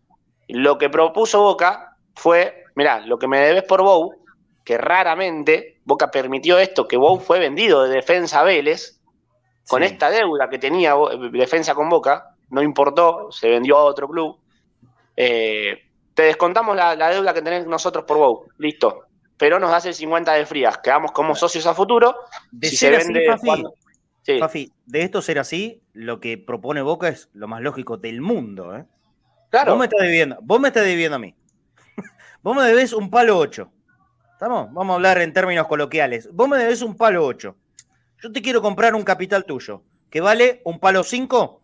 Speaker 11: Lo que propuso Boca fue, mirá, lo que me debes por Bow, que raramente Boca permitió esto, que Bow fue vendido de defensa a Vélez, con sí. esta deuda que tenía defensa con Boca, no importó, se vendió a otro club. Eh, te descontamos la, la, deuda que tenés nosotros por Bow, listo. Pero nos das el 50 de frías, quedamos como socios a futuro.
Speaker 2: De si se vende así. Sí. Fafi, de esto ser así, lo que propone Boca es lo más lógico del mundo. ¿eh?
Speaker 11: Claro.
Speaker 2: Vos me estás debiendo, vos me estás debiendo a mí. <laughs> vos me debes un palo 8. ¿Estamos? Vamos a hablar en términos coloquiales. Vos me debes un palo 8. Yo te quiero comprar un capital tuyo, que vale un palo 5.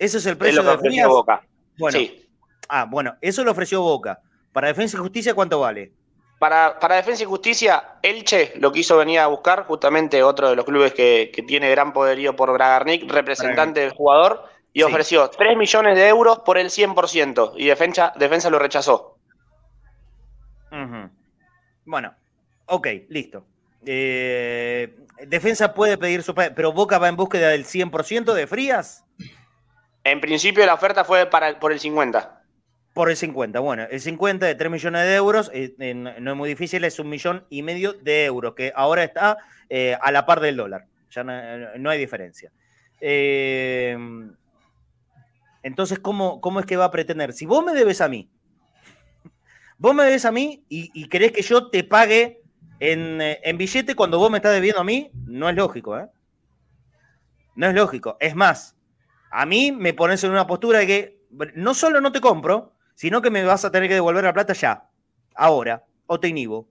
Speaker 2: Ese es el precio
Speaker 11: es lo que
Speaker 2: de
Speaker 11: ofreció Boca.
Speaker 2: Bueno,
Speaker 11: sí.
Speaker 2: Ah, bueno, eso lo ofreció Boca. Para Defensa y Justicia, ¿cuánto vale?
Speaker 11: Para, para, Defensa y Justicia, Elche lo quiso venir a buscar, justamente otro de los clubes que, que tiene gran poderío por Bragarnik, representante del jugador, y sí. ofreció 3 millones de euros por el 100%, y Defensa, defensa lo rechazó.
Speaker 2: Uh -huh. Bueno, ok, listo. Eh, defensa puede pedir su... Pero Boca va en búsqueda del 100% de Frías.
Speaker 11: En principio la oferta fue para, por el 50%.
Speaker 2: Por el 50, bueno, el 50 de 3 millones de euros, eh, eh, no es muy difícil, es un millón y medio de euros, que ahora está eh, a la par del dólar, ya no, hay diferencia. Entonces, ¿cómo, ¿cómo es que va a pretender? Si vos me debes a mí, <laughs> vos me debes a mí y, y querés que yo te pague en, billete cuando vos me estás debiendo a mí, no es lógico. No es lógico. Es más, a mí me pones en una postura de que no solo no te compro, sino que me vas a tener que devolver la plata ya, ahora, o te inhibo.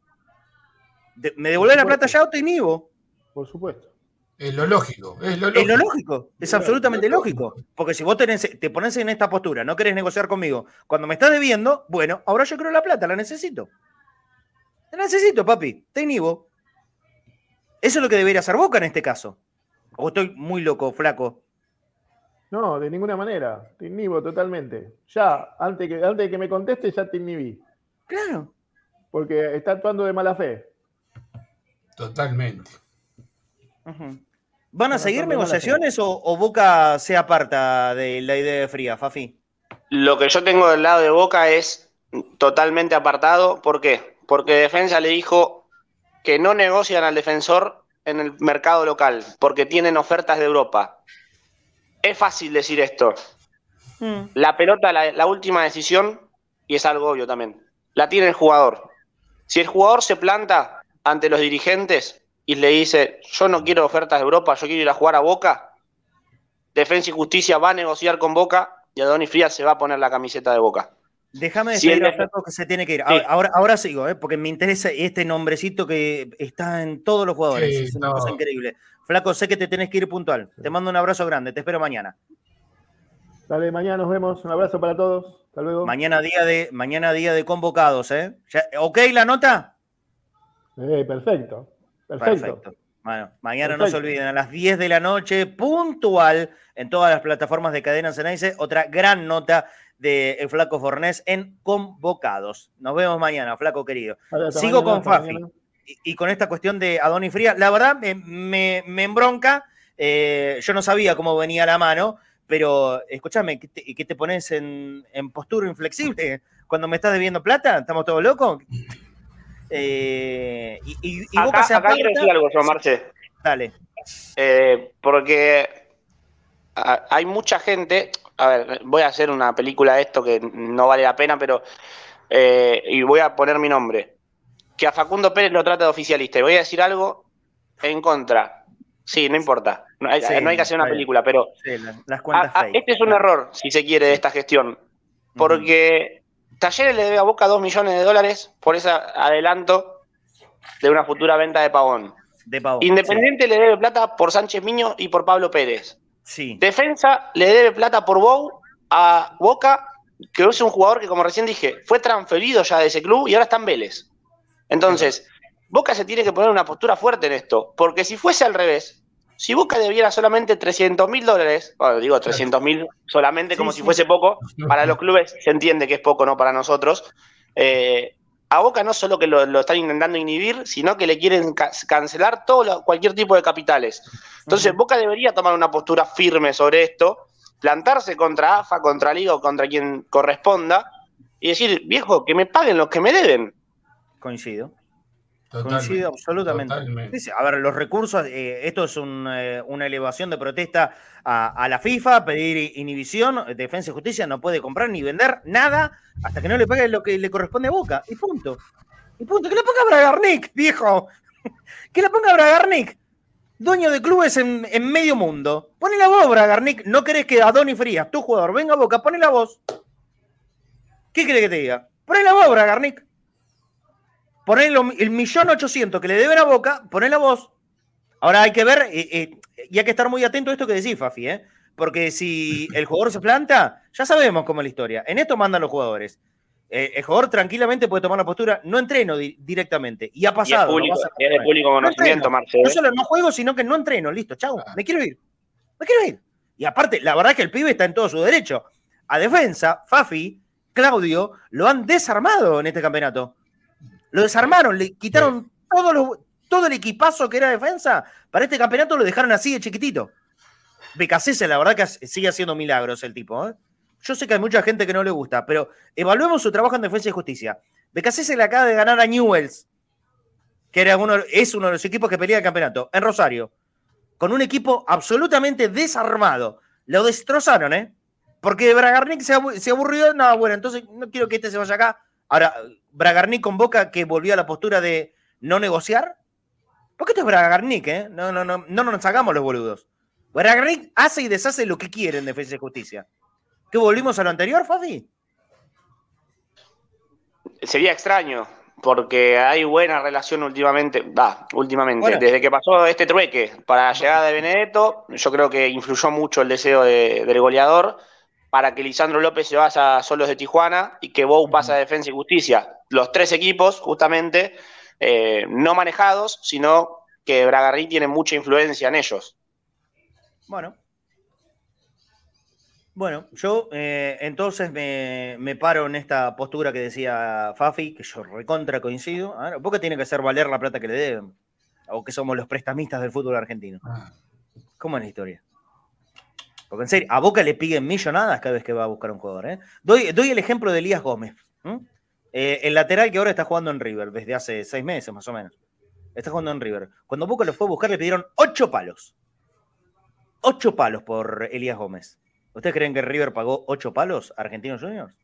Speaker 2: De, ¿Me devolver la plata ya o te inhibo?
Speaker 3: Por supuesto.
Speaker 8: Es lo lógico. Es lo lógico.
Speaker 2: Es, lo lógico, es absolutamente lógico. Porque si vos tenés, te pones en esta postura, no querés negociar conmigo, cuando me estás debiendo, bueno, ahora yo creo la plata, la necesito. La necesito, papi, te inhibo. Eso es lo que debería hacer Boca en este caso. O estoy muy loco, flaco.
Speaker 3: No, de ninguna manera. Te inhibo totalmente. Ya, antes, que, antes de que me conteste, ya te inhibí.
Speaker 2: Claro.
Speaker 3: Porque está actuando de mala fe.
Speaker 8: Totalmente.
Speaker 2: Uh -huh. ¿Van a no, seguir negociaciones o, o, Boca se aparta de la idea de Fría, Fafi?
Speaker 11: Lo que yo tengo del lado de Boca es totalmente apartado. ¿Por qué? Porque Defensa le dijo que no negocian al defensor en el mercado local, porque tienen ofertas de Europa es fácil decir esto. Mm. La pelota, la, la, última decisión, y es algo obvio también, la tiene el jugador. Si el jugador se planta ante los dirigentes y le dice, yo no quiero ofertas de Europa, yo quiero ir a jugar a Boca, Defensa y Justicia va a negociar con Boca y Adonis Frías se va a poner la camiseta de Boca.
Speaker 2: Déjame decir si el... que se tiene que ir. Sí. Ahora, ahora sigo, ¿eh? porque me interesa este nombrecito que está en todos los jugadores. Sí, es una no. cosa increíble. Flaco, sé que te tenés que ir puntual. Te mando un abrazo grande. Te espero mañana.
Speaker 3: Dale, mañana nos vemos. Un abrazo para todos. Hasta luego.
Speaker 2: Mañana día de, mañana día de convocados, ¿eh? ¿Ya, ¿Ok la nota?
Speaker 3: Eh, perfecto. Perfecto. perfecto.
Speaker 2: Bueno, mañana no se olviden, a las 10 de la noche, puntual, en todas las plataformas de Cadena Ceneice, otra gran nota de El Flaco Fornés en Convocados. Nos vemos mañana, Flaco querido. Sigo con Fafi y, con esta cuestión de Adoni Fría. La verdad, me, me, embronca. Eh, yo no sabía cómo venía la mano, pero escúchame, ¿qué te, te pones en, en, postura inflexible cuando me estás debiendo plata? ¿Estamos todos locos?
Speaker 11: Eh, y, y, acá, acá quiero decir algo, Juan Marce.
Speaker 2: Dale.
Speaker 11: Eh, porque hay mucha gente. A ver, voy a hacer una película de esto que no vale la pena, pero. Eh, y voy a poner mi nombre. Que a Facundo Pérez lo trata de oficialista. Y voy a decir algo en contra. Sí, no importa. No hay, que hacer una película, pero.
Speaker 2: las cuentas
Speaker 11: este es un error, si se quiere, de esta gestión. Porque Talleres le debe a Boca 2 millones de dólares por ese adelanto de una futura venta de Pavón.
Speaker 2: De Pavón
Speaker 11: Independiente le debe plata por Sánchez Miño y por Pablo Pérez.
Speaker 2: Sí.
Speaker 11: Defensa le debe plata por Bou a Boca, que es un jugador que, como recién dije, fue transferido ya de ese club y ahora está en Vélez. Entonces, Boca se tiene que poner una postura fuerte en esto, porque si fuese al revés, si Boca debiera solamente 300 mil dólares, bueno, digo 300 mil solamente como si fuese poco, <laughs> para los clubes se entiende que es poco, no para nosotros. Eh, a Boca no solo que lo, están intentando inhibir, sino que le quieren cancelar todo cualquier tipo de capitales. Entonces, Boca debería tomar una postura firme sobre esto, plantarse contra AFA, contra Liga o contra quien corresponda, y decir, viejo, que me paguen los que me deben.
Speaker 2: Coincido. Coincido absolutamente. a ver, los recursos, eh, esto es eh, una elevación de protesta a, la FIFA, pedir inhibición, Defensa y Justicia no puede comprar ni vender nada hasta que no le pague lo que le corresponde a Boca. Y punto. Y punto. Que le ponga Bragarnik, viejo. <laughs> que le ponga Bragarnik. Dueño de clubes en, medio mundo. Pone la voz, Bragarnik. No querés que Adoni Frías, tu jugador, venga a Boca, pone la voz. ¿Qué crees que te diga? Pone la voz, Bragarnik. Poner el millón ochocientos que le deben a Boca, poner la voz. Ahora hay que ver, eh, eh, y hay que estar muy atento a esto que decís, Fafi, ¿eh? porque si el jugador se planta, ya sabemos cómo es la historia. En esto mandan los jugadores. Eh, el jugador tranquilamente puede tomar la postura, no entreno directamente. Y ha pasado.
Speaker 11: Y es, de público conocimiento,
Speaker 2: no No solo no juego, sino que no entreno. Listo, chau. Ah. Me quiero ir. Me quiero ir. Y aparte, la verdad es que el pibe está en todo su derecho. A defensa, Fafi, Claudio, lo han desarmado en este campeonato. Lo desarmaron, le quitaron todo, todo el equipazo que era defensa. Para este campeonato lo dejaron así de chiquitito. Becasese, la verdad que sigue haciendo milagros el tipo. ¿eh? Yo sé que hay mucha gente que no le gusta, pero evaluemos su trabajo en defensa y justicia. Becasese le acaba de ganar a Newells, que era uno, es uno de los equipos que pelea el campeonato, en Rosario, con un equipo absolutamente desarmado. Lo destrozaron, ¿eh? Porque Bragarnik se, aburrió. No, bueno, entonces no quiero que este se vaya acá. Ahora, Bragarnik convoca que volvió a la postura de no negociar. Porque esto es Bragarnik, ¿eh? No, no, no, no nos hagamos los boludos. Bragarnik hace y deshace lo que quiere en Defensa y Justicia. ¿Qué volvimos a lo anterior, Fafi?
Speaker 11: Sería extraño, porque hay buena relación últimamente, va, últimamente, desde que pasó este trueque para la llegada de Benedetto, yo creo que influyó mucho el deseo del goleador para que Lisandro López se vaya a Solos de Tijuana y que Bou pase a Defensa y Justicia. Los tres equipos, justamente, eh, no manejados, sino que Bragarri tiene mucha influencia en ellos.
Speaker 2: Bueno. Bueno, yo eh, entonces me, paro en esta postura que decía Fafi, que yo recontra coincido. ¿por qué tiene que hacer valer la plata que le deben? O que somos los prestamistas del fútbol argentino. Ah. ¿Cómo es la historia? Porque en serio, a Boca le piden millonadas cada vez que va a buscar un jugador. ¿eh? Doy, doy, el ejemplo de Elías Gómez. Eh, el lateral que ahora está jugando en River desde hace seis meses más o menos. Está jugando en River. Cuando Boca lo fue a buscar le pidieron ocho palos. Ocho palos por Elías Gómez. ¿Ustedes creen que River pagó ocho palos a Argentinos Juniors?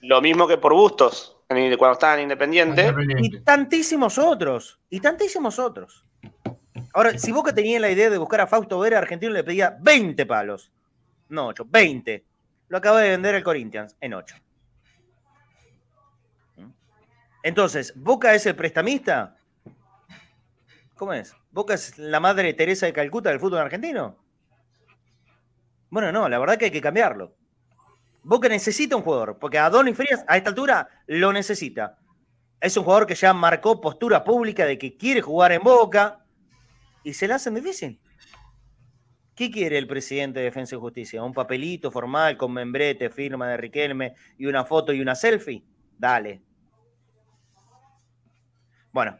Speaker 11: Lo mismo que por Bustos, cuando estaban independientes.
Speaker 2: Y tantísimos otros. Y tantísimos otros. Ahora, si Boca tenía la idea de buscar a Fausto Vera, Argentino le pedía 20 palos no 8, 20. Lo acaba de vender el Corinthians en 8. ¿Mm? Entonces, ¿Boca es el prestamista? ¿Cómo es? ¿Boca es la madre Teresa de Calcuta del fútbol argentino? Bueno, no, la verdad que hay que cambiarlo. Boca necesita un jugador, porque a Donny Frías a esta altura lo necesita. Es un jugador que ya marcó postura pública de que quiere jugar en Boca. y se la hacen difícil. ¿Qué quiere el presidente de Defensa y Justicia? ¿Un papelito formal con membrete, firma de Riquelme y una foto y una selfie? Dale. Bueno,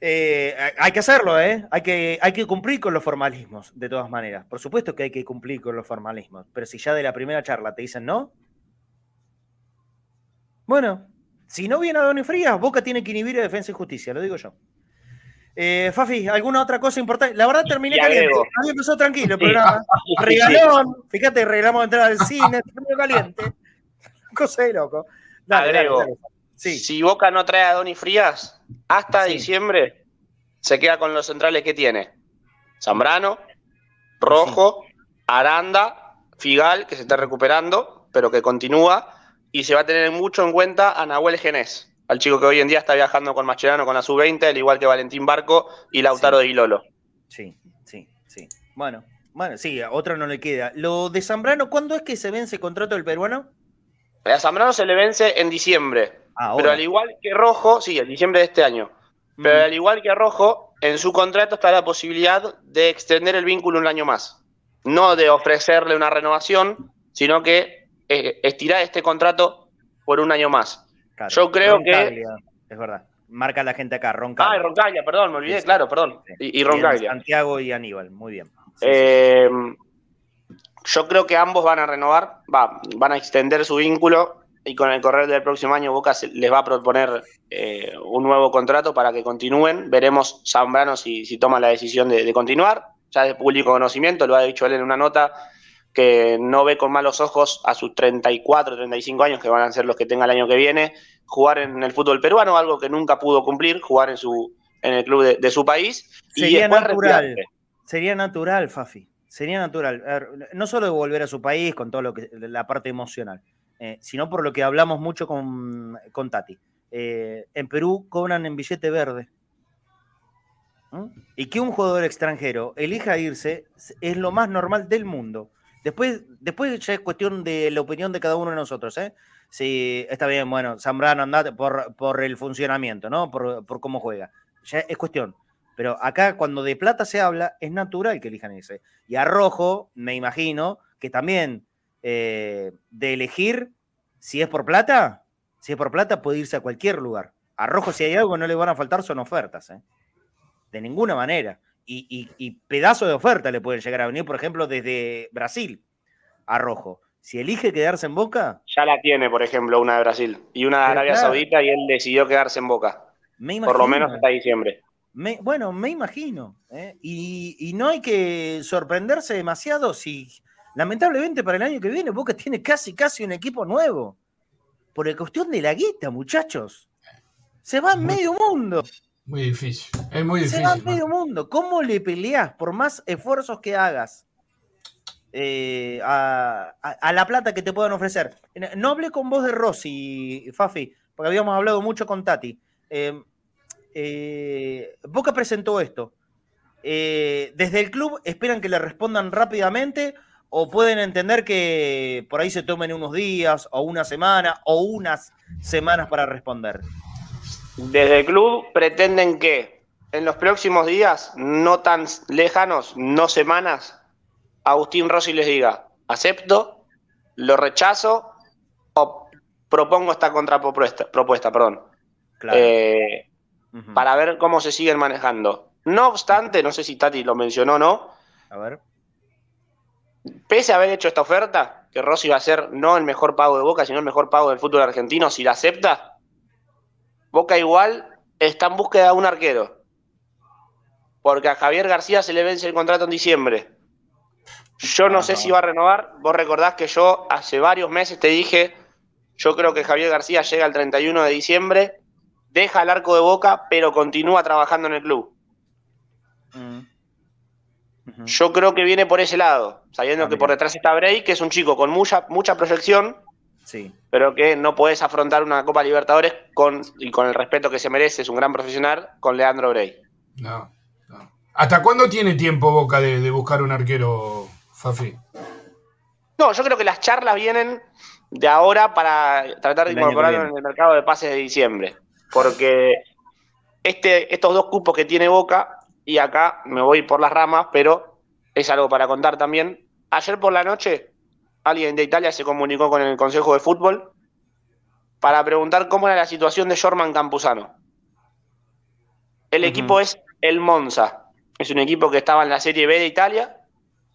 Speaker 2: eh, hay que hacerlo, ¿eh? Hay que, hay que cumplir con los formalismos, de todas maneras. Por supuesto que hay que cumplir con los formalismos, pero si ya de la primera charla te dicen no, bueno, si no viene a Donny Frías, Boca tiene que inhibir a Defensa y Justicia, lo digo yo. Eh, Fafi, ¿alguna otra cosa importante? La verdad terminé caliente. Había empezado tranquilo el programa. <laughs> Regalón, fíjate, regalamos entrada al cine, terminó caliente. <laughs> Cosa de loco. Dale,
Speaker 11: Agrego,
Speaker 2: dale, dale. Sí.
Speaker 11: si Boca no trae a Donny Frías, hasta
Speaker 2: Sí.
Speaker 11: diciembre se queda con los centrales que tiene. Zambrano, Rojo, Aranda, Figal, que se está recuperando, pero que continúa, y se va a tener mucho en cuenta a Nahuel Genés, al chico que hoy en día está viajando con Mascherano con la sub-20, al igual que Valentín Barco y Lautaro de Ilolo.
Speaker 2: Sí, sí, sí. Bueno, bueno, sí, a otro no le queda. Lo de Zambrano, ¿cuándo es que se vence el contrato del peruano?
Speaker 11: A Zambrano se le vence en diciembre,
Speaker 2: Ahora.
Speaker 11: pero al igual que Rojo, sí, en diciembre de este año, pero
Speaker 2: Mm.
Speaker 11: al igual que a Rojo, en su contrato está la posibilidad de extender el vínculo un año más. No de ofrecerle una renovación, sino que eh, estirar este contrato por un año más.
Speaker 2: Claro,
Speaker 11: Yo creo que.
Speaker 2: Es verdad. Marca la gente acá,
Speaker 11: Ah,
Speaker 2: Roncaglia.
Speaker 11: y Roncaglia, perdón, me olvidé,
Speaker 2: Sí,
Speaker 11: claro, perdón. Y, y Roncaglia.
Speaker 2: Santiago y Aníbal, muy bien. Sí,
Speaker 11: Eh, yo creo que ambos van a renovar, va, van a extender su vínculo y con el correr del próximo año Boca les va a proponer eh, un nuevo contrato para que continúen. Veremos Zambrano si, si toma la decisión de, de continuar. Ya de público conocimiento, lo ha dicho él en una nota, que no ve con malos ojos a sus 34, 35 años, que van a ser los que tenga el año que viene, jugar en el fútbol peruano, algo que nunca pudo cumplir, jugar en, su, en el club de, de su país.
Speaker 2: Sería
Speaker 11: y después
Speaker 2: natural. Sería natural, Fafi. Sería natural. Ver, no solo de volver a su país con todo lo que la parte emocional, eh, sino por lo que hablamos mucho con, con Tati. Eh, en Perú cobran en billete verde. ¿Mm? Y que un jugador extranjero elija irse es lo más normal del mundo. Después, después ya es cuestión de la opinión de cada uno de nosotros, ¿eh? Si está bien, bueno, Zambrano andate por, por el funcionamiento, ¿no? Por, por cómo juega. Ya es cuestión. Pero acá, cuando de plata se habla, es natural que elijan ese. Y a Rojo, me imagino que también eh, de elegir, si es por plata, si es por plata, puede irse a cualquier lugar. A Rojo, si hay algo no le van a faltar, son ofertas. ¿eh? De ninguna manera. Y, y, y pedazo de oferta le pueden llegar a venir, por ejemplo, desde Brasil a Rojo. Si elige quedarse en Boca,
Speaker 11: Ya la tiene, por ejemplo, una de Brasil y una de Arabia
Speaker 2: claro.
Speaker 11: Saudita y él decidió quedarse en Boca.
Speaker 2: me
Speaker 11: Por lo
Speaker 2: imagino.
Speaker 11: menos hasta diciembre.
Speaker 2: Me- bueno, me imagino. ¿eh? Y, y no hay que sorprenderse demasiado si, lamentablemente, para el año que viene, Boca tiene casi, casi un equipo nuevo. Por la cuestión de la guita, muchachos. Se va en medio mundo.
Speaker 8: Muy difícil. Es muy
Speaker 2: Se va
Speaker 8: difícil.
Speaker 2: medio mundo. ¿Cómo le peleas por más esfuerzos que hagas eh, a, a- a la plata que te puedan ofrecer? No hablé con vos de Rossi, Fafi, porque habíamos hablado mucho con Tati. Eh, eh, Boca presentó esto. Eh, desde el club esperan que le respondan rápidamente o pueden entender que por ahí se tomen unos días o una semana o unas semanas para responder.
Speaker 11: Desde el club pretenden que en los próximos días, no tan lejanos, no semanas, Agustín Rossi les diga, acepto, lo rechazo o propongo esta contrapropuesta, propuesta, perdón.
Speaker 2: Claro.
Speaker 11: Eh, para ver cómo se siguen manejando. No obstante, no sé si Tati lo mencionó o no,
Speaker 2: A ver.
Speaker 11: pese a haber hecho esta oferta, que Rossi va a ser no el mejor pago de Boca, sino el mejor pago del fútbol argentino, si la acepta, Boca igual está en búsqueda de un arquero. Porque a Javier García se le vence el contrato en diciembre. Yo no sé
Speaker 2: Ajá.
Speaker 11: si va a renovar. Vos recordás que yo hace varios meses te dije, yo creo que Javier García llega el 31 de diciembre, deja el arco de Boca, pero continúa trabajando en el club.
Speaker 2: Mm.
Speaker 11: Yo creo que viene por ese lado, sabiendo
Speaker 2: Ah,
Speaker 11: que por detrás está Bray, que es un chico con mucha, mucha proyección,
Speaker 2: Sí.
Speaker 11: pero que no podés afrontar una Copa Libertadores con, y con el respeto que se merece, es un gran profesional, con Leandro Bray.
Speaker 8: No, no. ¿Hasta cuándo tiene tiempo Boca de, de buscar un arquero, Fafi?
Speaker 11: No, yo creo que las charlas vienen de ahora para tratar de incorporarlo en el mercado de pases de diciembre. Porque este, estos dos cupos que tiene Boca y acá me voy por las ramas, pero es algo para contar también. Ayer por la noche, alguien de Italia se comunicó con el Consejo de Fútbol para preguntar cómo era la situación de Jorman Campuzano. El equipo es el Monza. Es un equipo que estaba en la Serie B de Italia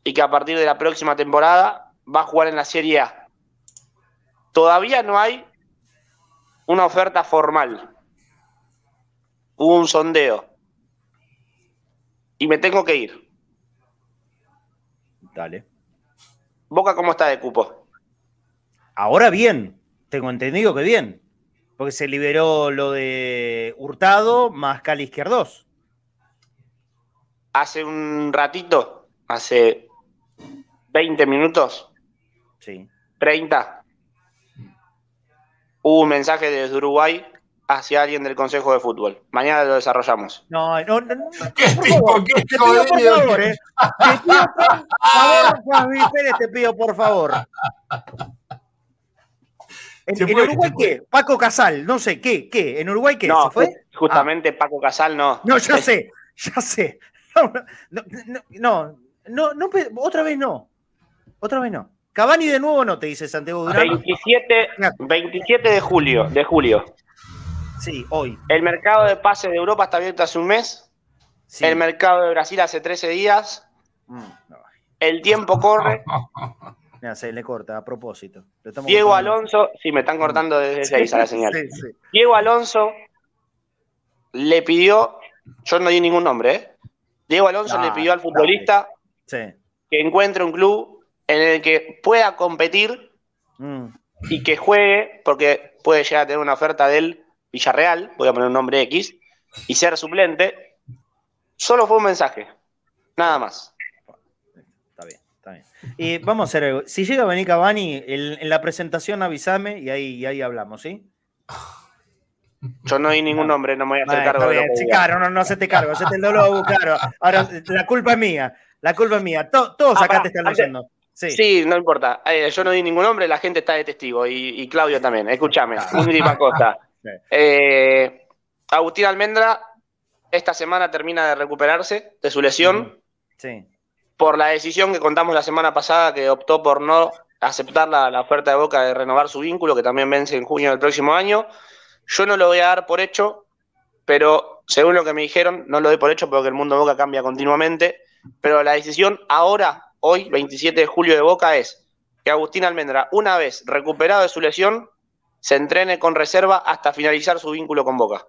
Speaker 11: y que a partir de la próxima temporada va a jugar en la Serie A. Todavía no hay una oferta formal. Hubo un sondeo. Y me tengo que ir.
Speaker 2: Dale.
Speaker 11: Boca, ¿cómo está de cupo?
Speaker 2: Ahora bien, tengo entendido que bien. Porque se liberó lo de Hurtado más Cali Izquierdos.
Speaker 11: Hace un ratito, hace 20 minutos,
Speaker 2: Sí.
Speaker 11: 30, hubo un mensaje desde Uruguay hacia alguien del Consejo de Fútbol. Mañana lo desarrollamos.
Speaker 2: No, no, no. no,
Speaker 8: ¿Qué <laughs>
Speaker 2: por
Speaker 8: tipo,
Speaker 2: favor,
Speaker 8: qué
Speaker 2: te pido por favor, eh. Te pido por favor, Juanmi Pérez, te pido por favor. <laughs> ¿En, Uruguay qué? Paco Casal, no sé, ¿qué? ¿Qué? ¿En Uruguay qué?
Speaker 11: No,
Speaker 2: ¿Se fue? Ah.
Speaker 11: ju- justamente Paco Casal no.
Speaker 2: No, ya <laughs> sé, ya sé. No, no, no, otra vez no. Otra vez no. Cavani de nuevo no, te dice Santiago Durán.
Speaker 11: 27, 27 de julio, de julio.
Speaker 2: Sí, hoy.
Speaker 11: El mercado de pases de Europa está abierto hace un mes.
Speaker 2: Sí.
Speaker 11: El mercado de Brasil hace 13 días.
Speaker 2: Mm, no.
Speaker 11: El tiempo corre. <laughs>
Speaker 2: Mira, se le corta a propósito.
Speaker 11: Diego
Speaker 2: cortando.
Speaker 11: Alonso, sí, me están cortando desde 6 a la señal.
Speaker 2: Sí, sí.
Speaker 11: Diego Alonso le pidió, yo no di ningún nombre, ¿eh? Diego Alonso
Speaker 2: Ah,
Speaker 11: le pidió al futbolista
Speaker 2: Sí.
Speaker 11: que encuentre un club en el que pueda competir
Speaker 2: Mm.
Speaker 11: y que juegue, porque puede llegar a tener una oferta del Villarreal, voy a poner un nombre X, y ser suplente. Solo fue un mensaje, nada más.
Speaker 2: Está bien, está bien. Y vamos a hacer algo. Si llega a venir Cavani, en la presentación avísame y ahí, y ahí hablamos, ¿sí?
Speaker 11: Yo no di ningún nombre, no me voy a hacer cargo de lo
Speaker 2: claro, no, no se te cargo, se te lo lo claro. Ahora, la culpa es mía, la culpa es mía. To- todos
Speaker 11: Ah,
Speaker 2: acá te están leyendo. Sí.
Speaker 11: Sí, no importa. Eh, yo no di ningún nombre, la gente está de testigo. Y, y Claudio también. Escúchame, <laughs> cosa.
Speaker 2: Sí.
Speaker 11: Eh, Agustín Almendra esta semana termina de recuperarse de su lesión
Speaker 2: Sí.
Speaker 11: por la decisión que contamos la semana pasada que optó por no aceptar la, la oferta de Boca de renovar su vínculo, que también vence en junio del próximo año. Yo no lo voy a dar por hecho, pero según lo que me dijeron, no lo doy por hecho porque el mundo de Boca cambia continuamente. Pero la decisión ahora, hoy, 27 de julio de Boca, es que Agustín Almendra, una vez recuperado de su lesión, se entrene con reserva hasta finalizar su vínculo con Boca.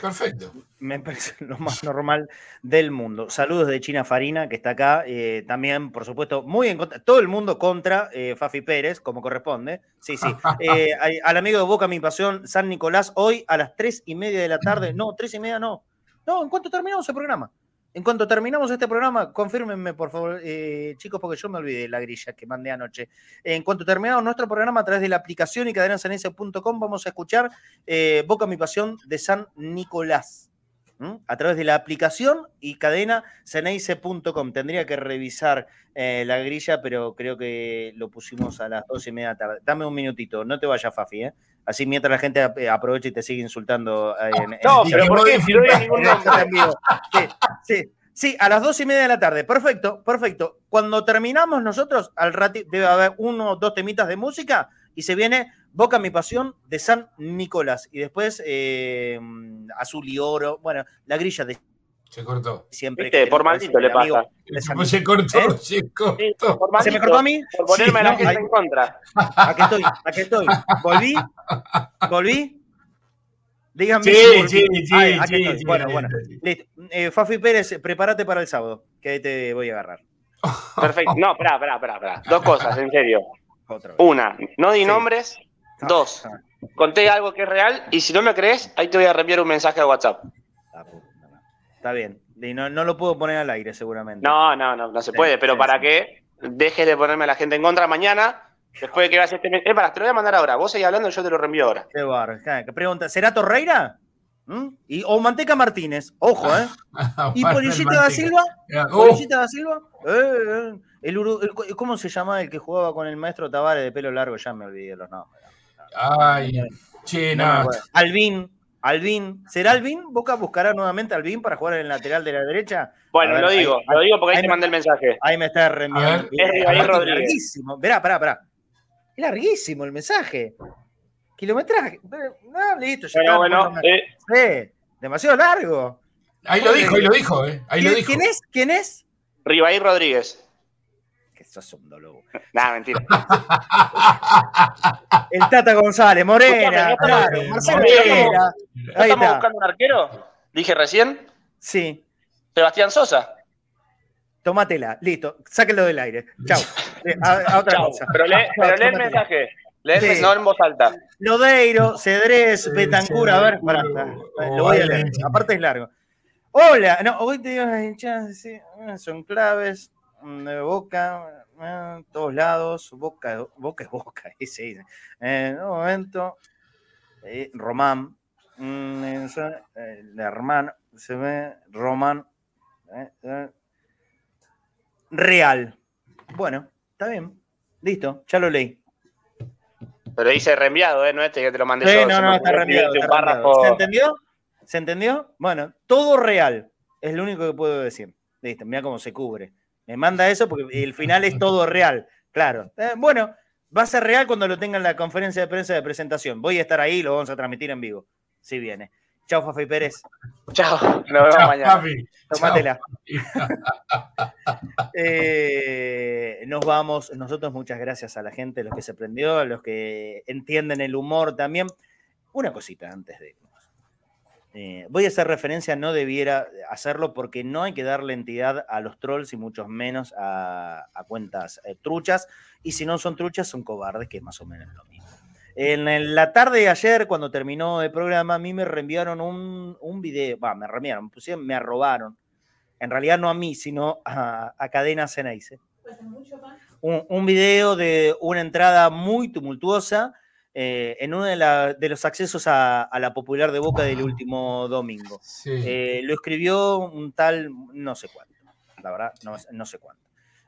Speaker 8: Perfecto.
Speaker 2: Me parece lo más normal del mundo. Saludos de China Farina, que está acá. eh, también, por supuesto, muy en contra. Todo el mundo contra eh, Fafi Pérez, como corresponde. Sí, sí. <laughs> Eh, al- amigo de Boca, mi pasión, San Nicolás, hoy a las tres y media de la tarde. No, tres y media no. No, en cuanto terminamos el programa. En cuanto terminamos este programa, confírmenme, por favor, eh, chicos, porque yo me olvidé la grilla que mandé anoche. En cuanto terminamos nuestro programa a través de la aplicación y cadenasanense.com, vamos a escuchar eh, Boca Mi Pasión de San Nicolás. A través de la aplicación y cadenaceneice.com. Tendría que revisar eh, la grilla, pero creo que lo pusimos a las dos y media de tarde. Dame un minutito, no te vayas, Fafi, ¿eh? Así mientras la gente ap- aprovecha y te sigue insultando. eh, en-
Speaker 11: No,
Speaker 2: en-
Speaker 11: pero ¿por qué? Si no doy ningún. <laughs>
Speaker 2: Sí, sí, sí, a las dos y media de la tarde. Perfecto, perfecto. Cuando terminamos nosotros, al ratito debe haber uno o dos temitas de música y se viene Boca Mi Pasión de San Nicolás. Y después eh, Azul y Oro. Bueno, la grilla de
Speaker 8: Se cortó.
Speaker 2: siempre.
Speaker 11: Viste, por maldito le
Speaker 2: amigo
Speaker 11: pasa.
Speaker 8: Pues se cortó,
Speaker 2: ¿Eh?
Speaker 8: se cortó.
Speaker 11: Sí, por
Speaker 2: ¿Se me cortó a mí?
Speaker 11: Por ponerme
Speaker 2: Sí,
Speaker 11: a la
Speaker 2: no,
Speaker 11: gente
Speaker 2: ahí-
Speaker 11: en contra. <laughs>
Speaker 2: Aquí estoy, aquí estoy. ¿Volví? ¿Volví? Díganme.
Speaker 8: Sí,
Speaker 2: si volví.
Speaker 8: sí, sí,
Speaker 2: Ay, aquí
Speaker 8: sí,
Speaker 2: estoy.
Speaker 8: sí,
Speaker 2: bueno, bueno. Listo. Eh, Fafi Pérez, prepárate para el sábado, que ahí te voy a agarrar.
Speaker 11: Perfecto. No, espera, espera, espera, espera. Dos cosas, en serio.
Speaker 2: Otra vez.
Speaker 11: Una, no di
Speaker 2: Sí.
Speaker 11: nombres.
Speaker 2: Ah,
Speaker 11: Dos,
Speaker 2: ah,
Speaker 11: conté algo que es real y si no me crees, ahí te voy a reenviar un mensaje a WhatsApp.
Speaker 2: madre. Está bien. Y no, no lo puedo poner al aire, seguramente.
Speaker 11: No, no, no, no se
Speaker 2: Sí,
Speaker 11: puede, pero
Speaker 2: sí,
Speaker 11: para
Speaker 2: sí.
Speaker 11: que dejes de ponerme a la gente en contra mañana, después de que veas este. Eh, para, te lo voy a mandar ahora. Vos seguís hablando y yo te lo reenvío ahora.
Speaker 2: Qué barro. ¿Qué pregunta? ¿Será Torreira? ¿Mm? Y, o Manteca Martínez. Ojo, ¿eh? <laughs> ¿Y Polillita
Speaker 8: el
Speaker 2: da. Silva?
Speaker 8: Ya, oh,
Speaker 2: ¿Polillita da Silva? Eh, eh. El Uru- el- ¿Cómo se llama el que jugaba con el maestro Tavares de pelo largo? Ya me olvidé los nombres.
Speaker 8: Ay, che,
Speaker 2: No. Albín. Albín, ¿será Albín? ¿Boca buscará nuevamente a Albín para jugar en el lateral de la derecha?
Speaker 11: Bueno,
Speaker 2: ver,
Speaker 11: lo digo,
Speaker 2: ahí-
Speaker 11: lo digo porque ahí,
Speaker 2: ahí
Speaker 11: te
Speaker 2: me-
Speaker 11: mandé el mensaje.
Speaker 2: Ahí me está
Speaker 8: ver,
Speaker 11: es
Speaker 2: larguísimo. Verá, pará, pará. Es larguísimo el mensaje. Kilometraje. No, listo, ya
Speaker 11: Bueno, bueno, eh,
Speaker 2: Sí, demasiado largo.
Speaker 8: Ahí lo dijo, ahí lo dijo, ¿eh? Ahí lo
Speaker 2: ¿Quién,
Speaker 8: dijo.
Speaker 2: quién es? ¿Quién es?
Speaker 11: Rivaí Rodríguez.
Speaker 2: Sos <laughs> un.
Speaker 11: Nah, mentira. <laughs>
Speaker 2: El Tata González, Morena,
Speaker 11: Escuchame, ¿no
Speaker 2: claro,
Speaker 8: estamos-
Speaker 2: Marcelo
Speaker 8: Morena.
Speaker 2: Morena.
Speaker 11: ¿No
Speaker 2: Ahí
Speaker 11: estamos
Speaker 2: está.
Speaker 11: buscando un arquero? Dije recién.
Speaker 2: Sí,
Speaker 11: Sebastián Sosa.
Speaker 2: tómatela, listo, sáquenlo del aire. Chau. <laughs> Eh, A, a otra
Speaker 11: Chau.
Speaker 2: cosa.
Speaker 11: Pero lee, pero lee el mensaje. Lee el
Speaker 2: Sí.
Speaker 11: mensaje, no en voz alta.
Speaker 2: Lodeiro, Cedrés, Betancur, a ver, pará, pará, lo voy a leer, aparte es largo. Hola, no, hoy te digo las eh, son claves, mm, de Boca, eh, todos lados, Boca, Boca es <laughs> Boca, ahí se dice. En un momento, eh, Román, mm, el hermano, se ve, Román, eh, eh, Real. Bueno, está bien, listo, ya lo leí.
Speaker 11: Pero dice reenviado, ¿eh? No este que te lo mandé
Speaker 2: Sí,
Speaker 11: yo.
Speaker 2: no, no, está reenviado, está
Speaker 11: párrafo.
Speaker 2: ¿Se entendió? ¿Se entendió? Bueno, todo real. Es lo único que puedo decir. Listo, mira cómo se cubre. Me manda eso porque el final es todo real. Claro. Eh, bueno, va a ser real cuando lo tenga en la conferencia de prensa de presentación. Voy a estar ahí, lo vamos a transmitir en vivo. Si viene. Chao, Fafi Pérez.
Speaker 11: Chao, nos vemos
Speaker 8: Chao,
Speaker 11: mañana.
Speaker 8: papi.
Speaker 2: Tomátela. Eh, nos vamos. Nosotros muchas gracias a la gente, a los que se prendió, a los que entienden el humor también. Una cosita antes de irnos. Eh, voy a hacer referencia, no debiera hacerlo porque no hay que darle entidad a los trolls y mucho menos a, a cuentas eh, truchas. Y si no son truchas, son cobardes, que es más o menos lo mismo. En el- la tarde de ayer, cuando terminó el programa, a mí me reenviaron un, un video, me reenviaron, pusieron, me arrobaron. En realidad no a mí, sino a, a Cadena Ceneice. Un, un video de una entrada muy tumultuosa eh, en uno de, la- de los accesos a, a la popular de Boca del último domingo.
Speaker 8: Sí.
Speaker 2: Eh, lo escribió un tal, no sé cuánto, la verdad, no, no sé cuánto.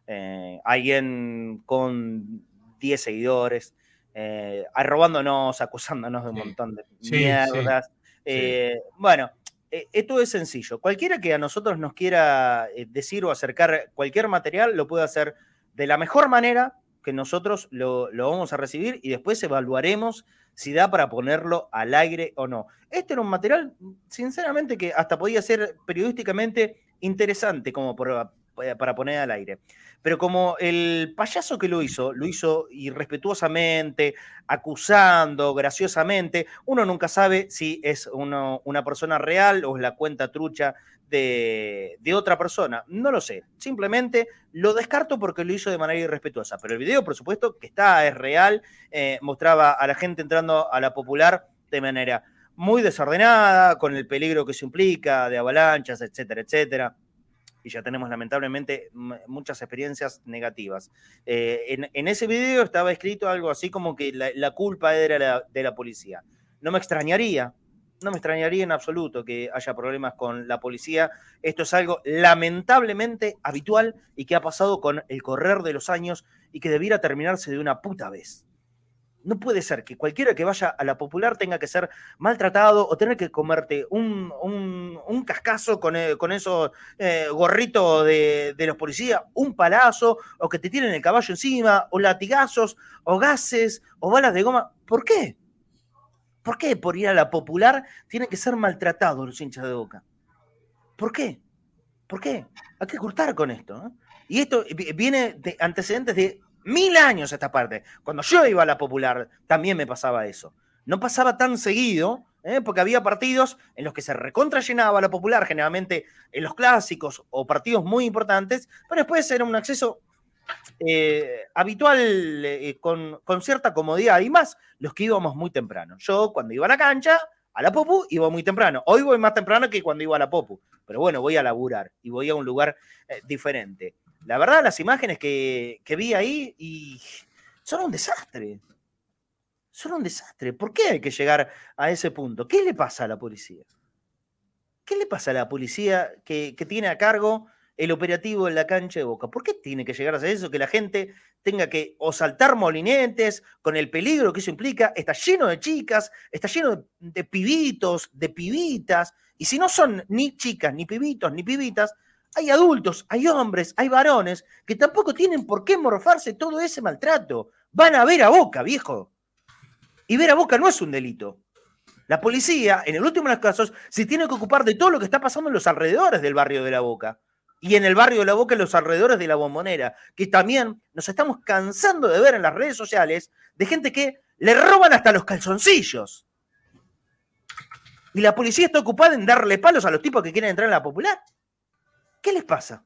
Speaker 2: Eh, alguien con 10 seguidores, arrobándonos, acusándonos de un montón de
Speaker 8: Sí,
Speaker 2: mierdas. Bueno, esto es sencillo. Cualquiera que a nosotros nos quiera decir o acercar cualquier material, lo puede hacer de la mejor manera que nosotros lo, vamos a recibir y después evaluaremos si da para ponerlo al aire o no. Este era un material, sinceramente, que hasta podía ser periodísticamente interesante como para, para poner al aire. Pero como el payaso que lo hizo, lo hizo irrespetuosamente, acusando, graciosamente, uno nunca sabe si es una persona real o es la cuenta trucha de, otra persona. No lo sé. Simplemente lo descarto porque lo hizo de manera irrespetuosa. Pero el video, por supuesto, que está, es real, eh, mostraba a la gente entrando a la popular de manera muy desordenada, con el peligro que se implica de avalanchas, etcétera, etcétera. Y ya tenemos lamentablemente muchas experiencias negativas. Eh, en, ese video estaba escrito algo así como que la, culpa era de la policía. No me extrañaría, no me extrañaría en absoluto que haya problemas con la policía. Esto es algo lamentablemente habitual y que ha pasado con el correr de los años y que debiera terminarse de una puta vez. No puede ser que cualquiera que vaya a la popular tenga que ser maltratado o tener que comerte un, un- un cascazo con, eh, con esos eh, gorritos de, de los policías, un palazo, o que te tiren el caballo encima, o latigazos, o gases, o balas de goma. ¿Por qué? ¿Por qué por ir a la popular tienen que ser maltratados los hinchas de boca? ¿Por qué? ¿Por qué? Hay que cortar con esto. Y esto vi- viene de antecedentes de mil años esta parte. Cuando yo iba a la popular, también me pasaba eso. No pasaba tan seguido, ¿eh? porque había partidos en los que se recontra llenaba la popular, generalmente en los clásicos o partidos muy importantes, pero después era un acceso eh, habitual eh, con, con cierta comodidad y más los que íbamos muy temprano. Yo cuando iba a la cancha, a la Popu, iba muy temprano. Hoy voy más temprano que cuando iba a la Popu, pero bueno, voy a laburar y voy a un lugar eh, diferente. La verdad, las imágenes que, que vi ahí son un desastre. Son un desastre. ¿Por qué hay que llegar a ese punto? ¿Qué le pasa a la policía? ¿Qué le pasa a la policía que, que tiene a cargo el operativo en la cancha de Boca? ¿Por qué tiene que llegar a hacer eso? Que la gente tenga que o saltar molinetes con el peligro que eso implica, está lleno de chicas, está lleno de, de pibitos, de pibitas, y si no son ni chicas, ni pibitos, ni pibitas, hay adultos, hay hombres, hay varones que tampoco tienen por qué morfarse todo ese maltrato. Van a ver a boca, viejo. Y ver a boca no es un delito. La policía, en el último de los casos, se tiene que ocupar de todo lo que está pasando en los alrededores del barrio de la Boca. Y en el barrio de la Boca, en los alrededores de la bombonera, que también nos estamos cansando de ver en las redes sociales de gente que le roban hasta los calzoncillos. Y la policía está ocupada en darle palos a los tipos que quieren entrar en la popular. ¿Qué les pasa?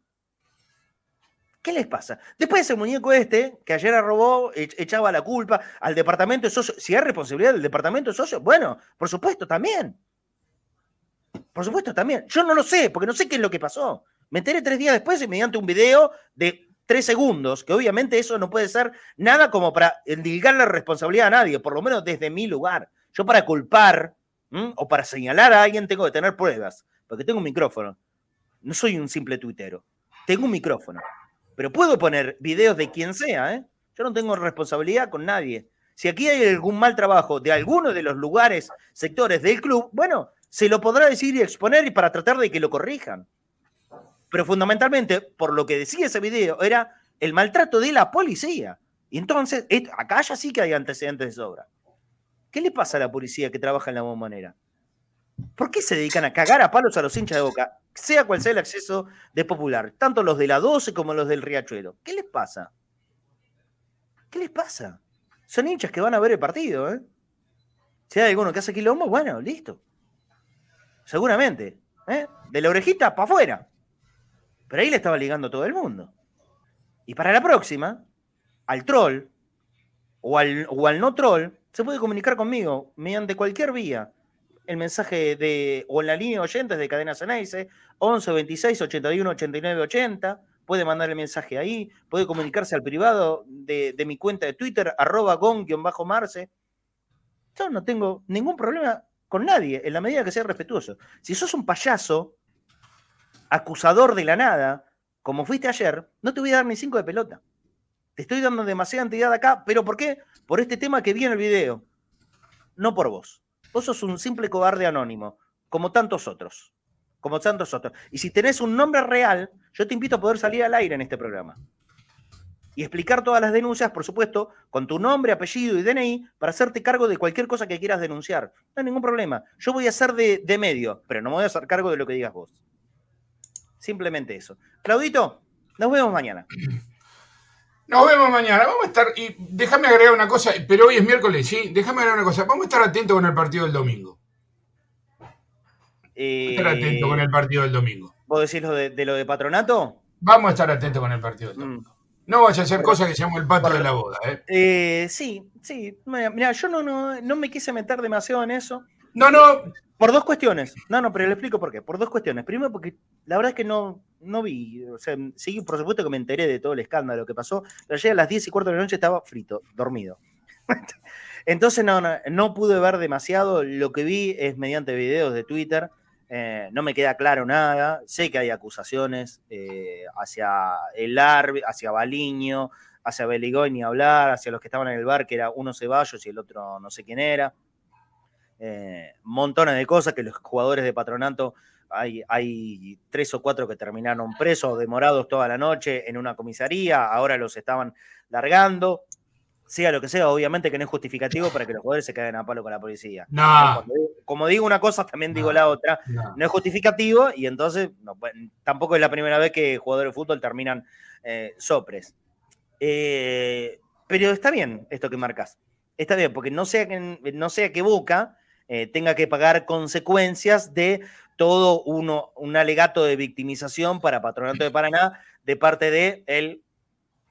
Speaker 2: ¿Qué les pasa? Después ese muñeco este, que ayer robó, echaba la culpa al departamento de socios. Si hay responsabilidad del departamento de socios, bueno, por supuesto también. Por supuesto también. Yo no lo sé, porque no sé qué es lo que pasó. Me enteré tres días después y mediante un video de tres segundos, que obviamente eso no puede ser nada como para endilgar la responsabilidad a nadie, por lo menos desde mi lugar. Yo para culpar o para señalar a alguien tengo que tener pruebas, porque tengo un micrófono. No soy un simple tuitero. Tengo un micrófono. Pero puedo poner videos de quien sea, ¿eh? Yo no tengo responsabilidad con nadie. Si aquí hay algún mal trabajo de alguno de los lugares, sectores del club, bueno, se lo podrá decir y exponer y para tratar de que lo corrijan. Pero fundamentalmente, por lo que decía ese video, era el maltrato de la policía. Y entonces, acá ya sí que hay antecedentes de sobra. ¿Qué le pasa a la policía que trabaja en la bombonera? ¿Por qué se dedican a cagar a palos a los hinchas de boca? Sea cual sea el acceso de popular, tanto los de la 12 como los del Riachuelo. ¿Qué les pasa? ¿Qué les pasa? Son hinchas que van a ver el partido, ¿eh? Si hay alguno que hace quilombo, bueno, listo. Seguramente. ¿eh? De la orejita para afuera. Pero ahí le estaba ligando todo el mundo. Y para la próxima, al troll o al, o al no troll, se puede comunicar conmigo mediante cualquier vía el mensaje de, o en la línea de oyentes de Cadena Ceneice, 11 26 81 89 80. Puede mandar el mensaje ahí, puede comunicarse al privado de, mi cuenta de Twitter, arroba gon-marce. Yo no tengo ningún problema con nadie, en la medida que sea respetuoso. Si sos un payaso, acusador de la nada, como fuiste ayer, no te voy a dar ni cinco de pelota. Te estoy dando demasiada entidad acá, pero ¿por qué? Por este tema que vi en el video. No por vos. Vos sos un simple cobarde anónimo, como tantos otros. Como tantos otros. Y si tenés un nombre real, yo te invito a poder salir al aire en este programa. Y explicar todas las denuncias, por supuesto, con tu nombre, apellido y DNI, para hacerte cargo de cualquier cosa que quieras denunciar. No hay ningún problema. Yo voy a ser de, de medio, pero no me voy a hacer cargo de lo que digas vos. Simplemente eso. Claudito, nos vemos mañana. <clears throat>
Speaker 8: Nos vemos mañana. Vamos a estar. Y déjame agregar una cosa, pero hoy es miércoles, ¿sí? Déjame agregar una cosa. Vamos a estar atentos con el partido del domingo.
Speaker 2: Eh,
Speaker 8: estar atentos con el partido del domingo.
Speaker 2: ¿Vos decís lo de, lo de patronato?
Speaker 8: Vamos a estar atentos con el partido del domingo. No vaya a hacer cosas que se llama el pato de la boda, ¿eh?
Speaker 2: ¿eh? Sí, sí. Mira, yo no, no, no me quise meter demasiado en eso.
Speaker 8: No, no.
Speaker 2: Por dos cuestiones. No, no, pero le explico por qué. Por dos cuestiones. Primero, porque la verdad es que no, no vi. O sea, sí, por supuesto que me enteré de todo el escándalo que pasó. Pero ayer a las 10 y cuarto de la noche estaba frito, dormido. <laughs> Entonces no, no, pude ver demasiado. Lo que vi es mediante videos de Twitter. Eh, no me queda claro nada. Sé que hay acusaciones eh, hacia el árbitro, hacia Baliño, hacia Beligoy, ni hablar, hacia los que estaban en el bar, que era uno Ceballos y el otro no sé quién era eh, montones de cosas que los jugadores de patronato, hay, hay tres o cuatro que terminaron presos, demorados toda la noche en una comisaría, ahora los estaban largando. Sea lo que sea, obviamente que no es justificativo para que los jugadores se queden a palo con la policía.
Speaker 8: No.
Speaker 2: como digo una cosa, también digo la otra. No. es justificativo y entonces pues, tampoco es la primera vez que jugadores de fútbol terminan eh, sopres. Eh, pero está bien esto que marcas. Está bien, porque no sea, no sea que Boca eh, tenga que pagar consecuencias de todo uno, un alegato de victimización para Patronato de Paraná de parte del el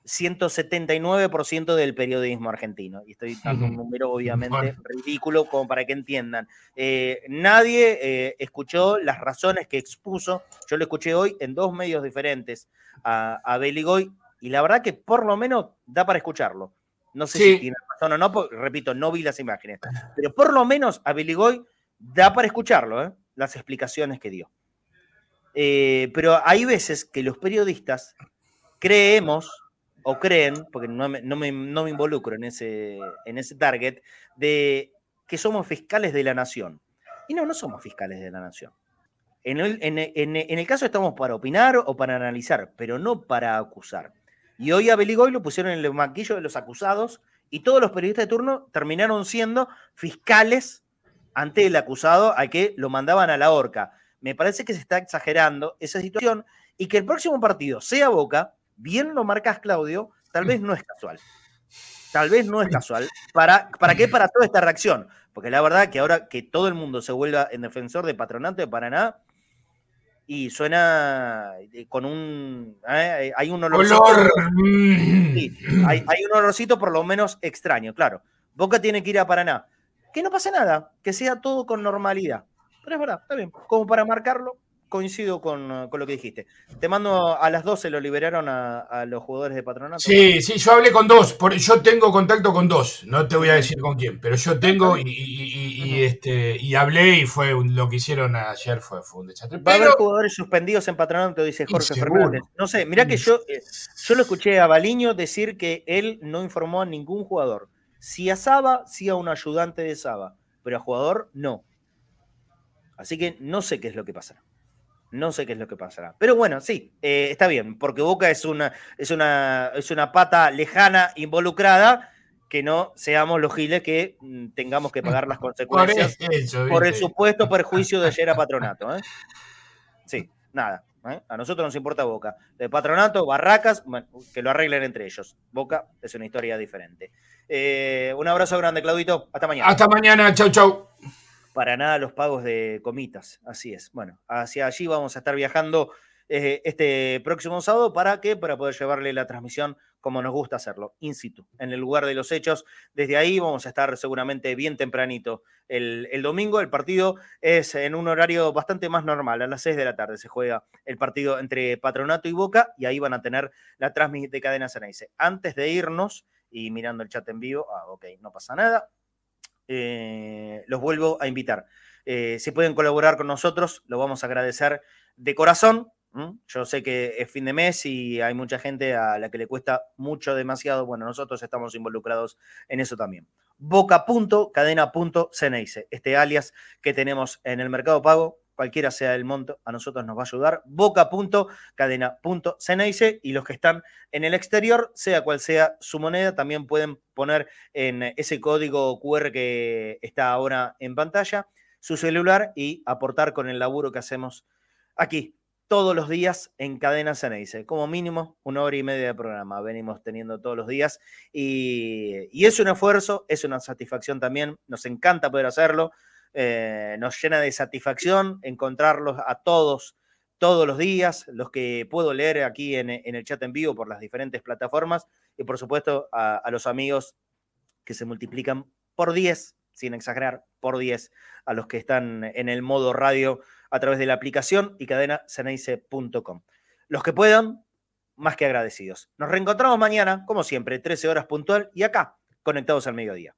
Speaker 2: 179% del periodismo argentino. Y estoy dando un número obviamente ridículo como para que entiendan. Eh, nadie eh, escuchó las razones que expuso, yo lo escuché hoy en dos medios diferentes a, a Beligoy, y la verdad que por lo menos da para escucharlo. No sé si tiene razón o no, repito, no vi las imágenes. Pero por lo menos a Billy Goy da para escucharlo, ¿eh? las explicaciones que dio. Eh, pero hay veces que los periodistas creemos o creen, porque no me, no me, no me involucro en ese, en ese target, de que somos fiscales de la nación. Y no, no somos fiscales de la nación. En el, en, en- en el caso estamos para opinar o para analizar, pero no para acusar. Y hoy a Beligoy lo pusieron en el banquillo de los acusados y todos los periodistas de turno terminaron siendo fiscales ante el acusado al que lo mandaban a la horca. Me parece que se está exagerando esa situación y que el próximo partido sea Boca, bien lo marcas Claudio, tal vez no es casual. Tal vez no es casual. ¿Para, ¿Para qué? Para toda esta reacción. Porque la verdad que ahora que todo el mundo se vuelva en defensor de Patronato de Paraná, y suena eh, con un. eh, hay un olorcito.
Speaker 8: Olor.
Speaker 2: Sí, hay, hay un olorcito por lo menos extraño, claro. Boca tiene que ir a Paraná. Que no pase nada, que sea todo con normalidad. Pero es verdad, está bien. Como para marcarlo, coincido con, con lo que dijiste. Te mando a las 12, lo liberaron a, a los jugadores de Patronato.
Speaker 8: Sí, sí, yo hablé con dos, por- yo tengo contacto con dos, no te voy a decir con quién, pero yo tengo y, y- y- y, este, y hablé y fue un- lo que hicieron ayer fue, fue un desastre.
Speaker 2: Va a haber jugadores suspendidos en Patronato, dice Jorge. Fernández. No sé, mirá que yo, eh, yo lo escuché a Baliño decir que él no informó a ningún jugador. Si a Saba, sí a un ayudante de Saba, pero a jugador no. Así que no sé qué es lo que pasará. No sé qué es lo que pasará. Pero bueno, sí, eh, está bien, porque Boca es una, es, una, es una pata lejana, involucrada, que no seamos los giles que mm, tengamos que pagar las <laughs>
Speaker 8: por
Speaker 2: consecuencias por el supuesto perjuicio de <laughs> ayer a Patronato. ¿eh? Sí, nada. ¿eh? A nosotros nos importa Boca. De Patronato, Barracas, bueno, que lo arreglen entre ellos. Boca es una historia diferente. Eh, un abrazo grande, Claudito. Hasta mañana.
Speaker 8: Hasta mañana, chau, chau.
Speaker 2: Para nada los pagos de comitas. Así es. Bueno, hacia allí vamos a estar viajando eh, este próximo sábado. ¿Para qué? Para poder llevarle la transmisión como nos gusta hacerlo, in situ, en el lugar de los hechos. Desde ahí vamos a estar seguramente bien tempranito. El, domingo el partido es en un horario bastante más normal. A las 6 de la tarde se juega el partido entre Patronato y Boca y ahí van a tener la transmisión de Cadena Ceneice. Antes de irnos y mirando el chat en vivo, ah, ok, no pasa nada eh, los vuelvo a invitar. Eh, si pueden colaborar con nosotros, lo vamos a agradecer de corazón. Yo sé que es fin de mes y hay mucha gente a la que le cuesta mucho, demasiado. Bueno, nosotros estamos involucrados en eso también. Boca.cadena.ceneice, este alias que tenemos en el mercado pago, cualquiera sea el monto, a nosotros nos va a ayudar. Boca.cadena.ceneice y los que están en el exterior, sea cual sea su moneda, también pueden poner en ese código QR que está ahora en pantalla su celular y aportar con el laburo que hacemos aquí todos los días en Cadena Ceneice. Como mínimo, una hora y media de programa venimos teniendo todos los días y, es un esfuerzo, es una satisfacción también. Nos encanta poder hacerlo. eh, nos llena de satisfacción encontrarlos a todos todos los días, los que puedo leer aquí en, el chat en vivo por las diferentes plataformas y por supuesto a, a los amigos que se multiplican por 10, sin exagerar, por 10 a los que están en el modo radio a través de la aplicación y cadenaceneice.com. Los que puedan, más que agradecidos. Nos reencontramos mañana, como siempre, 13 horas puntual y acá, conectados al mediodía.